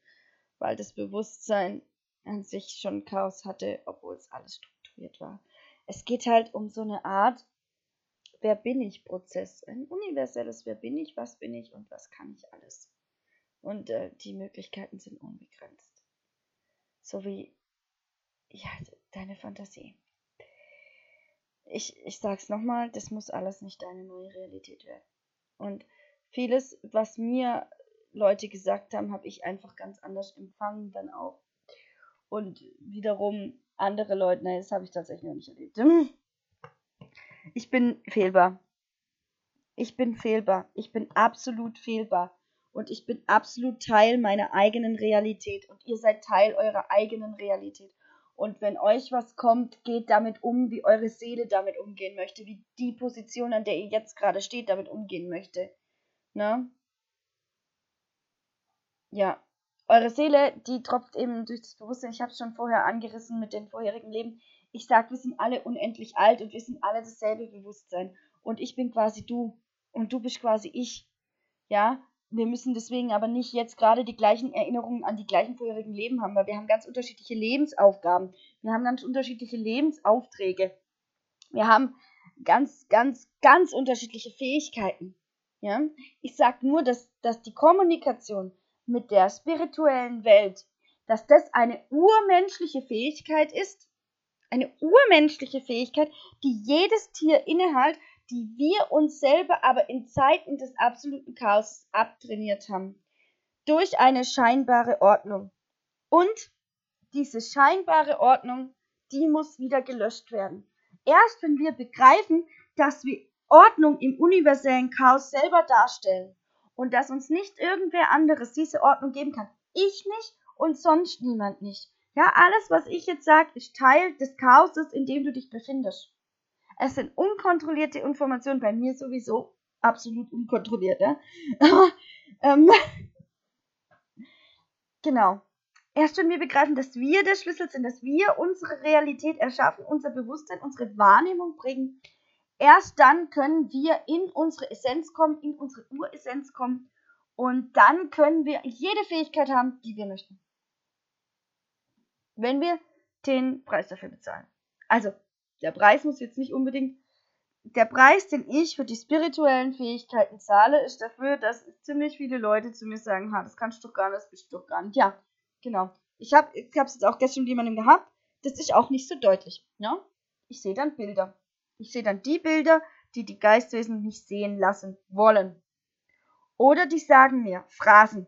weil das Bewusstsein an sich schon Chaos hatte, obwohl es alles strukturiert war. Es geht halt um so eine Art Wer bin ich Prozess, ein universelles Wer bin ich, was bin ich und was kann ich alles. Und äh, die Möglichkeiten sind unbegrenzt so wie ja, deine Fantasie. Ich, ich sag's nochmal, das muss alles nicht deine neue Realität werden. Und vieles, was mir Leute gesagt haben, habe ich einfach ganz anders empfangen dann auch. Und wiederum andere Leute, nein, das habe ich tatsächlich noch nicht erlebt. Ich bin fehlbar. Ich bin fehlbar. Ich bin absolut fehlbar und ich bin absolut Teil meiner eigenen Realität und ihr seid Teil eurer eigenen Realität. Und wenn euch was kommt, geht damit um, wie eure Seele damit umgehen möchte, wie die Position, an der ihr jetzt gerade steht, damit umgehen möchte. Ne? Ja. Eure Seele, die tropft eben durch das Bewusstsein. Ich habe es schon vorher angerissen mit den vorherigen Leben. Ich sage, wir sind alle unendlich alt und wir sind alle dasselbe Bewusstsein. Und ich bin quasi du und du bist quasi ich. Ja, wir müssen deswegen aber nicht jetzt gerade die gleichen Erinnerungen an die gleichen vorherigen Leben haben, weil wir haben ganz unterschiedliche Lebensaufgaben. Wir haben ganz unterschiedliche Lebensaufträge. Wir haben ganz, ganz, ganz unterschiedliche Fähigkeiten. Ja? Ich sage nur, dass, dass die Kommunikation mit der spirituellen Welt, dass das eine urmenschliche Fähigkeit ist, eine urmenschliche Fähigkeit, die jedes Tier innehält, die wir uns selber aber in Zeiten des absoluten Chaos abtrainiert haben. Durch eine scheinbare Ordnung. Und diese scheinbare Ordnung, die muss wieder gelöscht werden. Erst wenn wir begreifen, dass wir Ordnung im universellen Chaos selber darstellen und dass uns nicht irgendwer anderes diese Ordnung geben kann. Ich nicht und sonst niemand nicht. Ja, alles, was ich jetzt sage, ist Teil des Chaoses, in dem du dich befindest. Es sind unkontrollierte Informationen, bei mir sowieso absolut unkontrolliert, ja. [LAUGHS] ähm, [LAUGHS] genau. Erst wenn wir begreifen, dass wir der Schlüssel sind, dass wir unsere Realität erschaffen, unser Bewusstsein, unsere Wahrnehmung bringen, erst dann können wir in unsere Essenz kommen, in unsere Uressenz kommen und dann können wir jede Fähigkeit haben, die wir möchten. Wenn wir den Preis dafür bezahlen. Also, der Preis muss jetzt nicht unbedingt. Der Preis, den ich für die spirituellen Fähigkeiten zahle, ist dafür, dass ziemlich viele Leute zu mir sagen, ha, das kannst du doch gar nicht, das bist du doch gar nicht. Ja, genau. Ich habe ich es jetzt auch gestern mit jemandem gehabt, das ist auch nicht so deutlich. Ja? Ich sehe dann Bilder. Ich sehe dann die Bilder, die die Geistwesen nicht sehen lassen wollen. Oder die sagen mir Phrasen.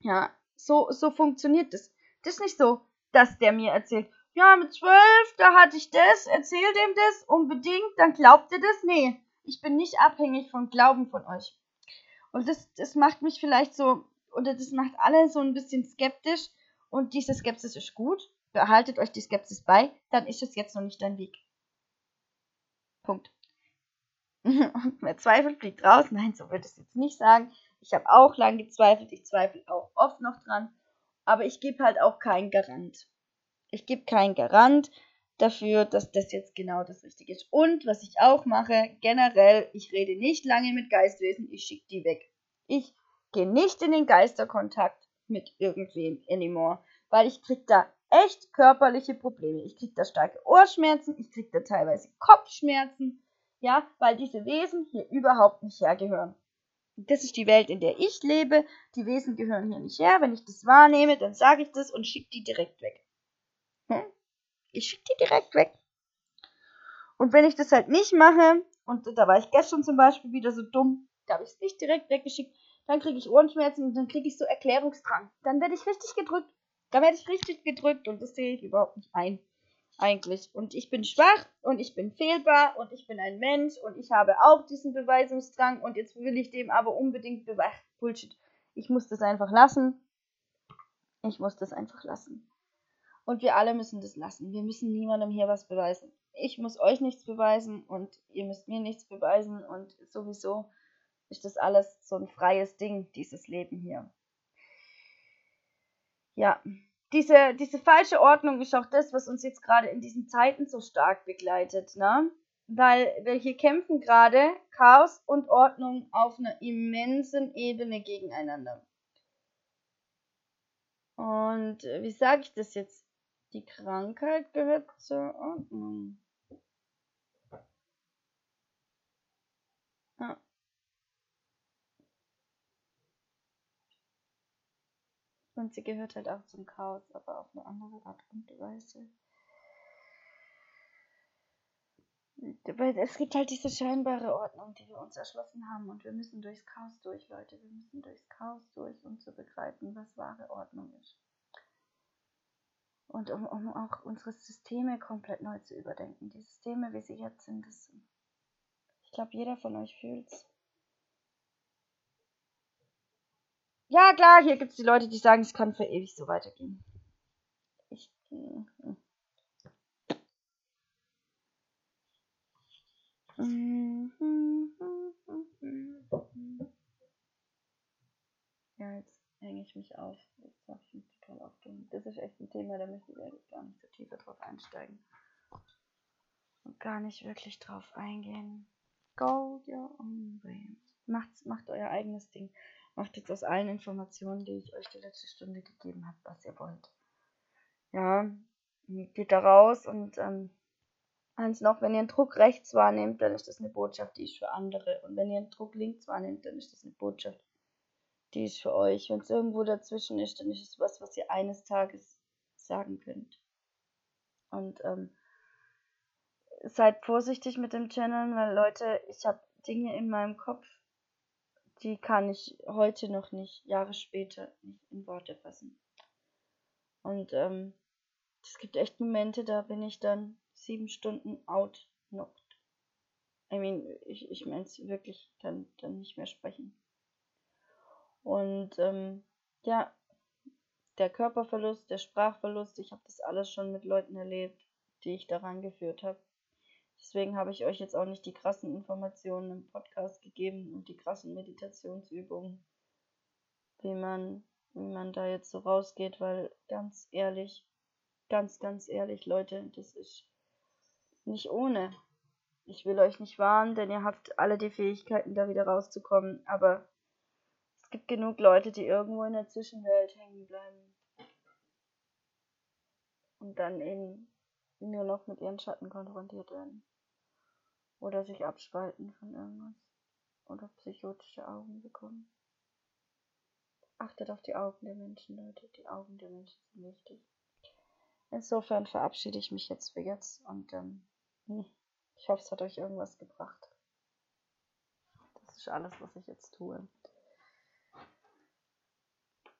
Ja, so, so funktioniert das. Das ist nicht so, dass der mir erzählt, ja, mit zwölf, da hatte ich das, erzähl dem das unbedingt, dann glaubt ihr das? Nee, ich bin nicht abhängig vom Glauben von euch. Und das, das macht mich vielleicht so, oder das macht alle so ein bisschen skeptisch. Und diese Skepsis ist gut. Behaltet euch die Skepsis bei, dann ist es jetzt noch nicht dein Weg. Punkt. [LAUGHS] Wer zweifelt, fliegt raus. Nein, so würde ich es jetzt nicht sagen. Ich habe auch lange gezweifelt. Ich zweifle auch oft noch dran. Aber ich gebe halt auch keinen Garant. Ich gebe keinen Garant dafür, dass das jetzt genau das Richtige ist. Und was ich auch mache, generell, ich rede nicht lange mit Geistwesen, ich schicke die weg. Ich gehe nicht in den Geisterkontakt mit irgendwem anymore, weil ich krieg da echt körperliche Probleme. Ich kriege da starke Ohrschmerzen, ich kriege da teilweise Kopfschmerzen, ja, weil diese Wesen hier überhaupt nicht hergehören. Das ist die Welt, in der ich lebe. Die Wesen gehören hier nicht her. Wenn ich das wahrnehme, dann sage ich das und schicke die direkt weg. Hm? Ich schicke die direkt weg. Und wenn ich das halt nicht mache, und da war ich gestern zum Beispiel wieder so dumm, da habe ich es nicht direkt weggeschickt, dann kriege ich Ohrenschmerzen und dann kriege ich so Erklärungsdrang. Dann werde ich richtig gedrückt. Da werde ich richtig gedrückt und das sehe ich überhaupt nicht ein. Eigentlich. Und ich bin schwach und ich bin fehlbar und ich bin ein Mensch und ich habe auch diesen Beweisungsdrang und jetzt will ich dem aber unbedingt beweisen. Bullshit. Ich muss das einfach lassen. Ich muss das einfach lassen. Und wir alle müssen das lassen. Wir müssen niemandem hier was beweisen. Ich muss euch nichts beweisen und ihr müsst mir nichts beweisen und sowieso ist das alles so ein freies Ding, dieses Leben hier. Ja, diese, diese falsche Ordnung ist auch das, was uns jetzt gerade in diesen Zeiten so stark begleitet, ne? Weil wir hier kämpfen gerade Chaos und Ordnung auf einer immensen Ebene gegeneinander. Und äh, wie sage ich das jetzt? Die Krankheit gehört zur Ordnung. Und sie gehört halt auch zum Chaos, aber auf eine andere Art und Weise. Es gibt halt diese scheinbare Ordnung, die wir uns erschlossen haben und wir müssen durchs Chaos durch, Leute. Wir müssen durchs Chaos durch, um zu begreifen, was wahre Ordnung ist. Und um, um auch unsere Systeme komplett neu zu überdenken. Die Systeme, wie sie jetzt sind, das, ich glaube, jeder von euch fühlt es. Ja, klar, hier gibt es die Leute, die sagen, es kann für ewig so weitergehen. Ich. Äh, ja, jetzt hänge ich mich auf. Jetzt mache ich mich total aufgehen. Das ist echt ein Thema, da möchte ich eigentlich gar nicht so tiefer drauf einsteigen. Und gar nicht wirklich drauf eingehen. Go your own way. Macht, macht euer eigenes Ding. Macht jetzt aus allen Informationen, die ich euch die letzte Stunde gegeben habe, was ihr wollt. Ja, geht da raus und ähm, eins noch, wenn ihr einen Druck rechts wahrnehmt, dann ist das eine Botschaft, die ist für andere. Und wenn ihr einen Druck links wahrnehmt, dann ist das eine Botschaft, die ist für euch. Wenn es irgendwo dazwischen ist, dann ist es was, was ihr eines Tages sagen könnt. Und ähm, seid vorsichtig mit dem Channeln, weil Leute, ich habe Dinge in meinem Kopf, die kann ich heute noch nicht, Jahre später, nicht in Worte fassen. Und ähm, es gibt echt Momente, da bin ich dann sieben Stunden outknocked. I mean, ich, ich meine es wirklich, dann, dann nicht mehr sprechen. Und ähm, ja, der Körperverlust, der Sprachverlust, ich habe das alles schon mit Leuten erlebt, die ich daran geführt habe. Deswegen habe ich euch jetzt auch nicht die krassen Informationen im Podcast gegeben und die krassen Meditationsübungen, wie man, wie man da jetzt so rausgeht, weil ganz ehrlich, ganz, ganz ehrlich, Leute, das ist nicht ohne. Ich will euch nicht warnen, denn ihr habt alle die Fähigkeiten, da wieder rauszukommen, aber es gibt genug Leute, die irgendwo in der Zwischenwelt hängen bleiben. Und dann eben nur noch mit ihren Schatten konfrontiert werden. Oder sich abspalten von irgendwas. Oder psychotische Augen bekommen. Achtet auf die Augen der Menschen, Leute. Die Augen der Menschen sind wichtig. Insofern verabschiede ich mich jetzt für jetzt und ähm, hm, ich hoffe, es hat euch irgendwas gebracht. Das ist alles, was ich jetzt tue.